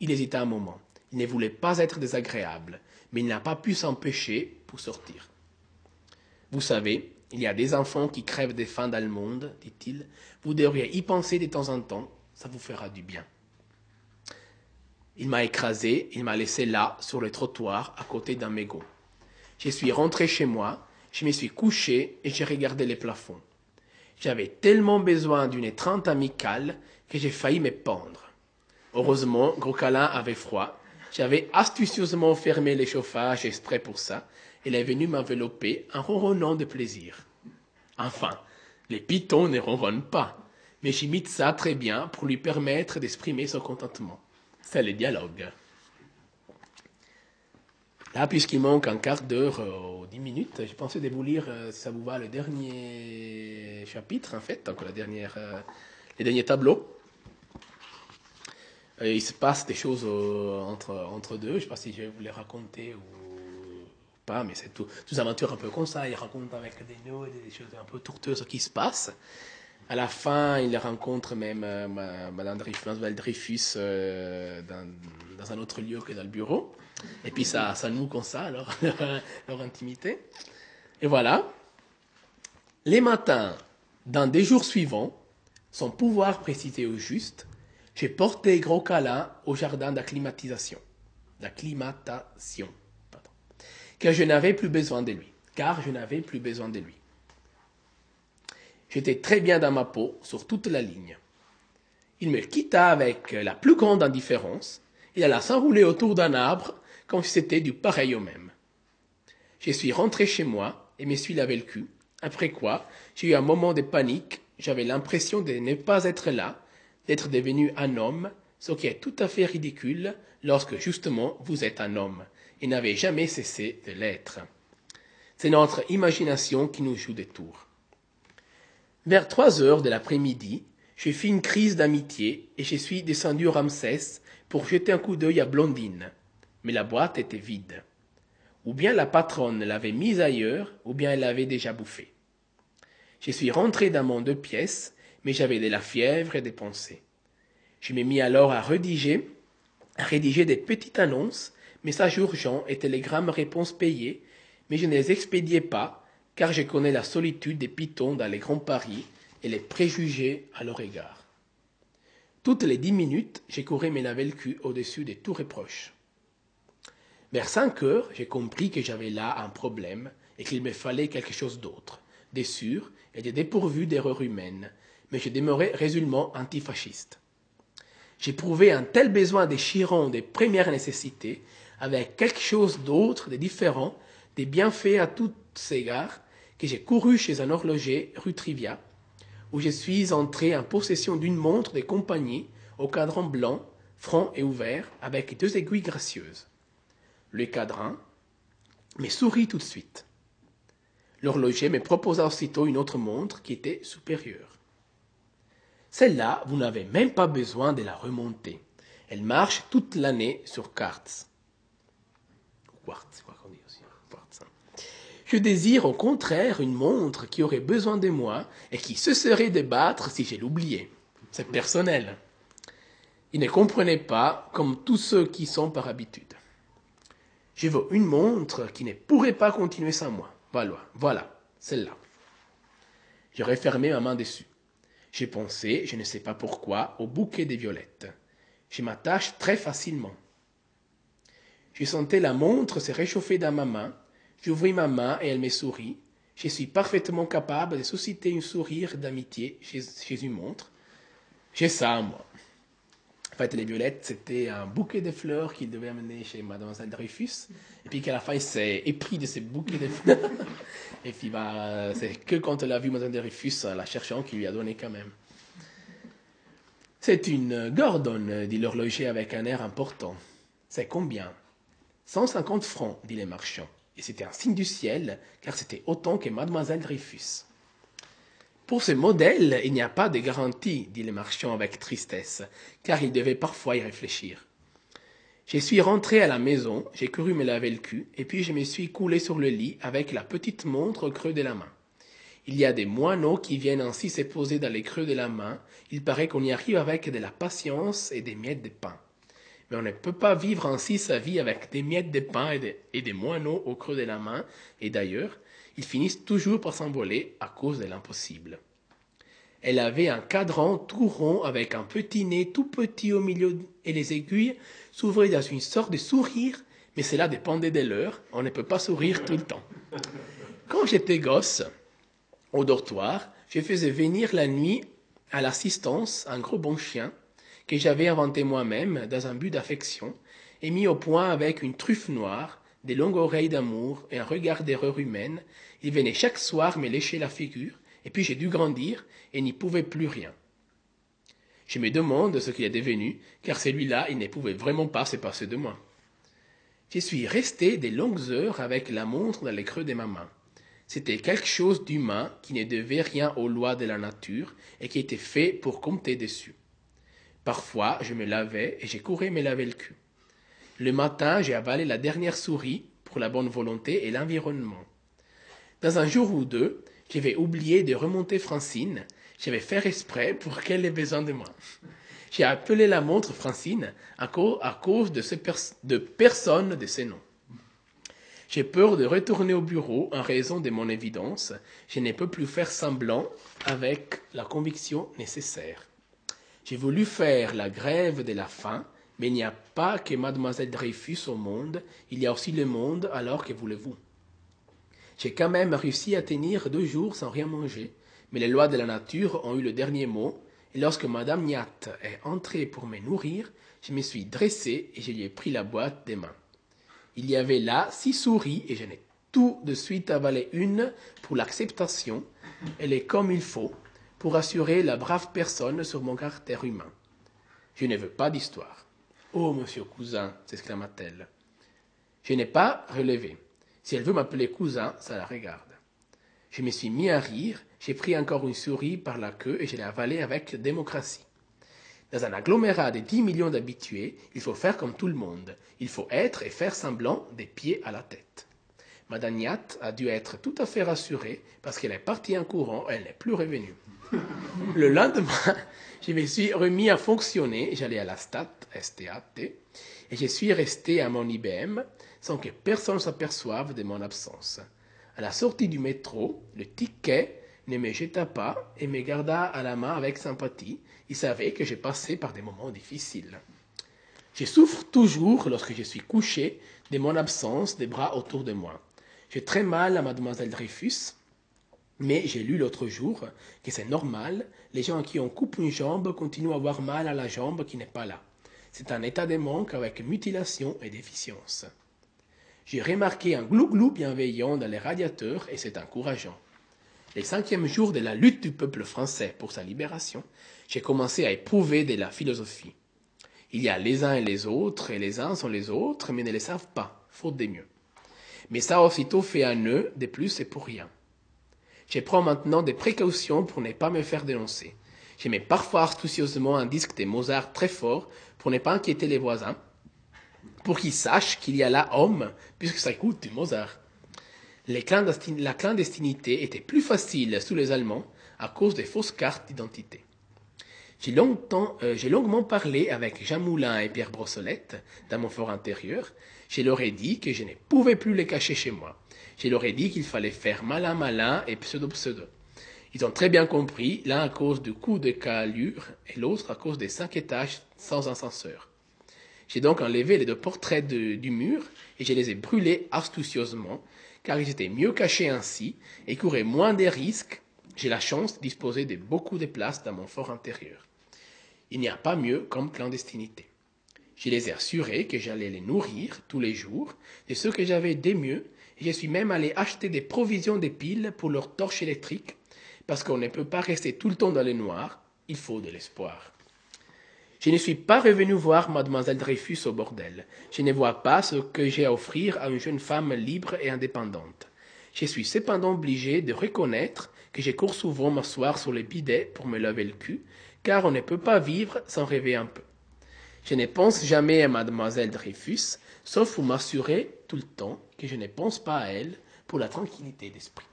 Il hésita un moment. Il ne voulait pas être désagréable, mais il n'a pas pu s'empêcher pour sortir. Vous savez, il y a des enfants qui crèvent des faim dans le monde, dit-il. Vous devriez y penser de temps en temps, ça vous fera du bien. Il m'a écrasé, il m'a laissé là, sur le trottoir, à côté d'un mégot. Je suis rentré chez moi, je me suis couché et j'ai regardé les plafonds. J'avais tellement besoin d'une étreinte amicale que j'ai failli me pendre. Heureusement, Grocalin avait froid. J'avais astucieusement fermé les chauffages exprès pour ça. Il est venu m'envelopper en ronronnant de plaisir. Enfin, les pitons ne ronronnent pas, mais j'imite ça très bien pour lui permettre d'exprimer son contentement c'est le dialogue. Là, puisqu'il manque un quart d'heure ou euh, dix minutes, je pensais de vous lire, euh, ça vous va, le dernier chapitre, en fait, donc la dernière, euh, les derniers tableaux. Il se passe des choses entre, entre deux, je ne sais pas si je vais vous les raconter ou pas, mais c'est tout, toutes aventures un peu comme ça, il raconte avec des nœuds, des choses un peu tourteuses qui se passent. À la fin, il rencontre même euh, Madame Dreyfus euh, dans, dans, un autre lieu que dans le bureau. Et puis ça, ça noue comme ça, alors, leur, intimité. Et voilà. Les matins, dans des jours suivants, son pouvoir précisé au juste, j'ai porté gros câlin au jardin d'acclimatisation. D'acclimatation. Car je n'avais plus besoin de lui. Car je n'avais plus besoin de lui. J'étais très bien dans ma peau sur toute la ligne. Il me quitta avec la plus grande indifférence. Il alla s'enrouler autour d'un arbre comme si c'était du pareil au même. Je suis rentré chez moi et me suis lavé le cul, après quoi j'ai eu un moment de panique, j'avais l'impression de ne pas être là, d'être devenu un homme, ce qui est tout à fait ridicule lorsque justement vous êtes un homme et n'avez jamais cessé de l'être. C'est notre imagination qui nous joue des tours. Vers trois heures de l'après-midi, j'ai fait une crise d'amitié et je suis descendu au Ramsès pour jeter un coup d'œil à Blondine. Mais la boîte était vide. Ou bien la patronne l'avait mise ailleurs, ou bien elle l'avait déjà bouffée. Je suis rentré dans mon deux pièces, mais j'avais de la fièvre et des pensées. Je me mis alors à rédiger, à rédiger des petites annonces, messages urgents et télégrammes réponses payées, mais je ne les expédiais pas, car je connais la solitude des pitons dans les grands paris et les préjugés à leur égard. Toutes les dix minutes, j'ai couru me laver le cul au-dessus de tout reproche. Vers cinq heures, j'ai compris que j'avais là un problème et qu'il me fallait quelque chose d'autre, des sûr et des dépourvu d'erreurs humaines, mais je demeurais résolument antifasciste. J'éprouvais un tel besoin déchirant des premières nécessités, avec quelque chose d'autre, de différent, des bienfaits à tous égards, que j'ai couru chez un horloger rue Trivia, où je suis entré en possession d'une montre de compagnie au cadran blanc, franc et ouvert, avec deux aiguilles gracieuses. Le cadran me sourit tout de suite. L'horloger me proposa aussitôt une autre montre qui était supérieure. Celle-là, vous n'avez même pas besoin de la remonter. Elle marche toute l'année sur quartz. Quartz, quoi qu'on dit aussi. Quartz, hein. Je désire au contraire une montre qui aurait besoin de moi et qui se serait débattre si je l'oubliais. C'est personnel. Il ne comprenait pas comme tous ceux qui sont par habitude. Je veux une montre qui ne pourrait pas continuer sans moi. Voilà, voilà, celle-là. Je refermé ma main dessus. J'ai pensé, je ne sais pas pourquoi, au bouquet des violettes. Je m'attache très facilement. Je sentais la montre se réchauffer dans ma main. J'ouvris ma main et elle me sourit. Je suis parfaitement capable de susciter un sourire d'amitié chez, chez une montre. J'ai ça, moi. En fait, les violettes, c'était un bouquet de fleurs qu'il devait amener chez Mademoiselle Dreyfus. Et puis qu'à la fin, il s'est épris de ces bouquets de fleurs. Et puis, bah, c'est que quand elle a vu Mademoiselle Dreyfus, la cherchant, qu'il lui a donné quand même. C'est une Gordon, dit l'horloger avec un air important. C'est combien? 150 francs, dit les marchands. Et c'était un signe du ciel, car c'était autant que Mademoiselle Dreyfus. Pour ce modèle, il n'y a pas de garantie, dit le marchand avec tristesse, car il devait parfois y réfléchir. Je suis rentré à la maison, j'ai couru me laver le cul, et puis je me suis coulé sur le lit avec la petite montre au creux de la main. Il y a des moineaux qui viennent ainsi se poser dans les creux de la main. Il paraît qu'on y arrive avec de la patience et des miettes de pain. Mais on ne peut pas vivre ainsi sa vie avec des miettes de pain et, et des moineaux au creux de la main, et d'ailleurs, ils finissent toujours par s'envoler à cause de l'impossible. Elle avait un cadran tout rond avec un petit nez tout petit au milieu et les aiguilles s'ouvraient dans une sorte de sourire, mais cela dépendait de l'heure, on ne peut pas sourire tout le temps. Quand j'étais gosse, au dortoir, je faisais venir la nuit à l'assistance un gros bon chien que j'avais inventé moi-même dans un but d'affection et mis au point avec une truffe noire des longues oreilles d'amour et un regard d'erreur humaine, il venait chaque soir me lécher la figure, et puis j'ai dû grandir et n'y pouvais plus rien. Je me demande ce qu'il est devenu, car celui-là, il ne pouvait vraiment pas se passer de moi. Je suis resté des longues heures avec la montre dans les creux de ma main. C'était quelque chose d'humain qui ne devait rien aux lois de la nature et qui était fait pour compter dessus. Parfois, je me lavais et j'ai couru me laver le cul. Le matin, j'ai avalé la dernière souris pour la bonne volonté et l'environnement. Dans un jour ou deux, j'avais oublié de remonter Francine. J'avais fait exprès pour qu'elle ait besoin de moi. J'ai appelé la montre Francine à cause, de, ce de personne de ces noms. J'ai peur de retourner au bureau en raison de mon évidence. Je ne peux plus faire semblant avec la conviction nécessaire. J'ai voulu faire la grève de la faim mais il n'y a pas que mademoiselle Dreyfus au monde, il y a aussi le monde, alors que voulez-vous? J'ai quand même réussi à tenir deux jours sans rien manger, mais les lois de la nature ont eu le dernier mot, Et lorsque Madame Niat est entrée pour me nourrir, je me suis dressé et je lui ai pris la boîte des mains. Il y avait là six souris et je n'ai tout de suite avalé une pour l'acceptation. Elle est comme il faut pour assurer la brave personne sur mon caractère humain. Je ne veux pas d'histoire. Oh, monsieur cousin, s'exclama-t-elle. Je n'ai pas relevé. Si elle veut m'appeler cousin, ça la regarde. Je me suis mis à rire, j'ai pris encore une souris par la queue et je l'ai avalée avec démocratie. Dans un agglomérat de 10 millions d'habitués, il faut faire comme tout le monde. Il faut être et faire semblant des pieds à la tête. Madame Niat a dû être tout à fait rassurée parce qu'elle est partie en courant, elle n'est plus revenue. Le lendemain, je me suis remis à fonctionner, j'allais à la STAT, S-T-A-T, et je suis resté à mon IBM sans que personne s'aperçoive de mon absence. À la sortie du métro, le ticket ne me jeta pas et me garda à la main avec sympathie. Il savait que j'ai passé par des moments difficiles. Je souffre toujours lorsque je suis couché de mon absence des bras autour de moi. J'ai très mal à mademoiselle Dreyfus, mais j'ai lu l'autre jour que c'est normal, les gens à qui on coupe une jambe continuent à avoir mal à la jambe qui n'est pas là. C'est un état de manque avec mutilation et déficience. J'ai remarqué un glou-glou bienveillant dans les radiateurs et c'est encourageant. Les cinquièmes jours de la lutte du peuple français pour sa libération, j'ai commencé à éprouver de la philosophie. Il y a les uns et les autres, et les uns sont les autres, mais ne les savent pas, faute des mieux. Mais ça aussitôt fait un nœud de plus et pour rien. Je prends maintenant des précautions pour ne pas me faire dénoncer. Je mets parfois astucieusement un disque de Mozart très fort pour ne pas inquiéter les voisins, pour qu'ils sachent qu'il y a là homme, puisque ça écoute du Mozart. la clandestinité était plus facile sous les Allemands à cause des fausses cartes d'identité. Euh, j'ai longuement parlé avec Jean Moulin et Pierre Brossolette dans mon fort intérieur. Je leur ai dit que je ne pouvais plus les cacher chez moi. Je leur ai dit qu'il fallait faire malin malin et pseudo pseudo. Ils ont très bien compris, l'un à cause du coup de calure et l'autre à cause des cinq étages sans ascenseur. J'ai donc enlevé les deux portraits du mur et je les ai brûlés astucieusement, car ils étaient mieux cachés ainsi et couraient moins des risques. J'ai la chance de disposer de beaucoup de places dans mon fort intérieur. Il n'y a pas mieux comme clandestinité. Je les ai assurés que j'allais les nourrir tous les jours de ce que j'avais de mieux je suis même allé acheter des provisions de piles pour leurs torches électriques parce qu'on ne peut pas rester tout le temps dans le noir, il faut de l'espoir. Je ne suis pas revenu voir mademoiselle Dreyfus au bordel. Je ne vois pas ce que j'ai à offrir à une jeune femme libre et indépendante. Je suis cependant obligé de reconnaître que je cours souvent m'asseoir sur le bidet pour me laver le cul, car on ne peut pas vivre sans rêver un peu. Je ne pense jamais à mademoiselle Dreyfus, sauf pour m'assurer tout le temps que je ne pense pas à elle pour la tranquillité d'esprit.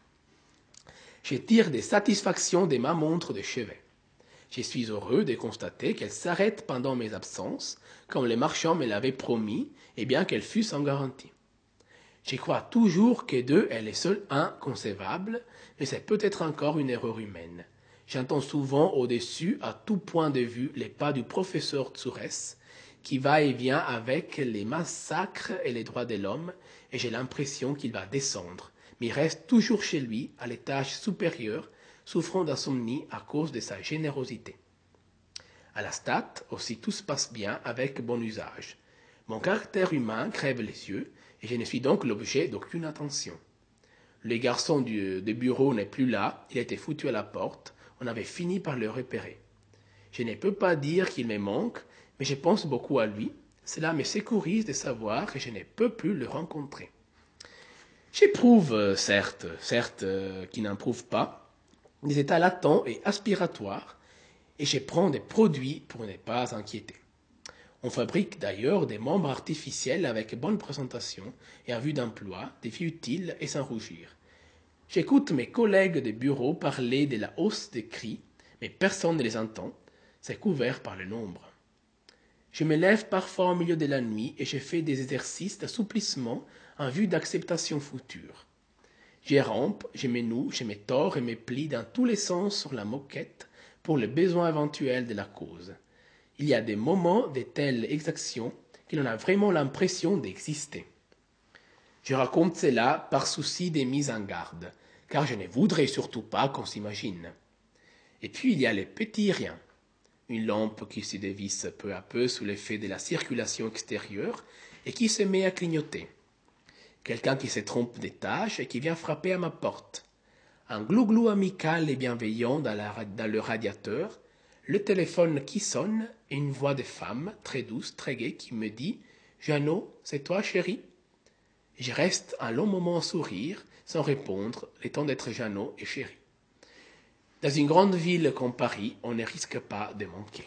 Je tire des satisfactions de ma montre de chevet. Je suis heureux de constater qu'elle s'arrête pendant mes absences, comme les marchands me l'avaient promis, et bien qu'elle fût sans garantie. Je crois toujours que deux est le seul inconcevable, mais c'est peut-être encore une erreur humaine. J'entends souvent au-dessus, à tout point de vue, les pas du professeur Tsures, qui va et vient avec les massacres et les droits de l'homme, et j'ai l'impression qu'il va descendre, mais il reste toujours chez lui, à l'étage supérieur, souffrant d'insomnie à cause de sa générosité. À la Stat, aussi tout se passe bien avec bon usage. Mon caractère humain crève les yeux, et je ne suis donc l'objet d'aucune attention. Le garçon du, bureau n'est plus là, il était foutu à la porte, on avait fini par le repérer. Je ne peux pas dire qu'il me manque, mais je pense beaucoup à lui. Cela me sécurise de savoir que je ne peux plus le rencontrer. J'éprouve, euh, certes, certes, euh, qui n'éprouve pas, des états latents et aspiratoires, et je prends des produits pour ne pas inquiéter. On fabrique d'ailleurs des membres artificiels avec bonne présentation et en vue d'emploi, des vies utiles et sans rougir. J'écoute mes collègues de bureau parler de la hausse des cris, mais personne ne les entend, c'est couvert par le nombre. Je me lève parfois au milieu de la nuit et je fais des exercices d'assouplissement en vue d'acceptation future. Je rampe, je me noue, je me tords et me plie dans tous les sens sur la moquette pour le besoin éventuel de la cause. Il y a des moments de telle exaction qu'il en a vraiment l'impression d'exister. Je raconte cela par souci des mises en garde, car je ne voudrais surtout pas qu'on s'imagine. Et puis il y a les petits riens. une lampe qui se dévisse peu à peu sous l'effet de la circulation extérieure et qui se met à clignoter. Quelqu'un qui se trompe d'étage et qui vient frapper à ma porte. Un glouglou amical et bienveillant dans, la- dans le radiateur, le téléphone qui sonne et une voix de femme très douce, très gaie qui me dit Jeannot, c'est toi, chérie? Je reste un long moment à sourire, sans répondre, le temps d'être Jeannot et chérie. Dans une grande ville comme Paris, on ne risque pas de manquer.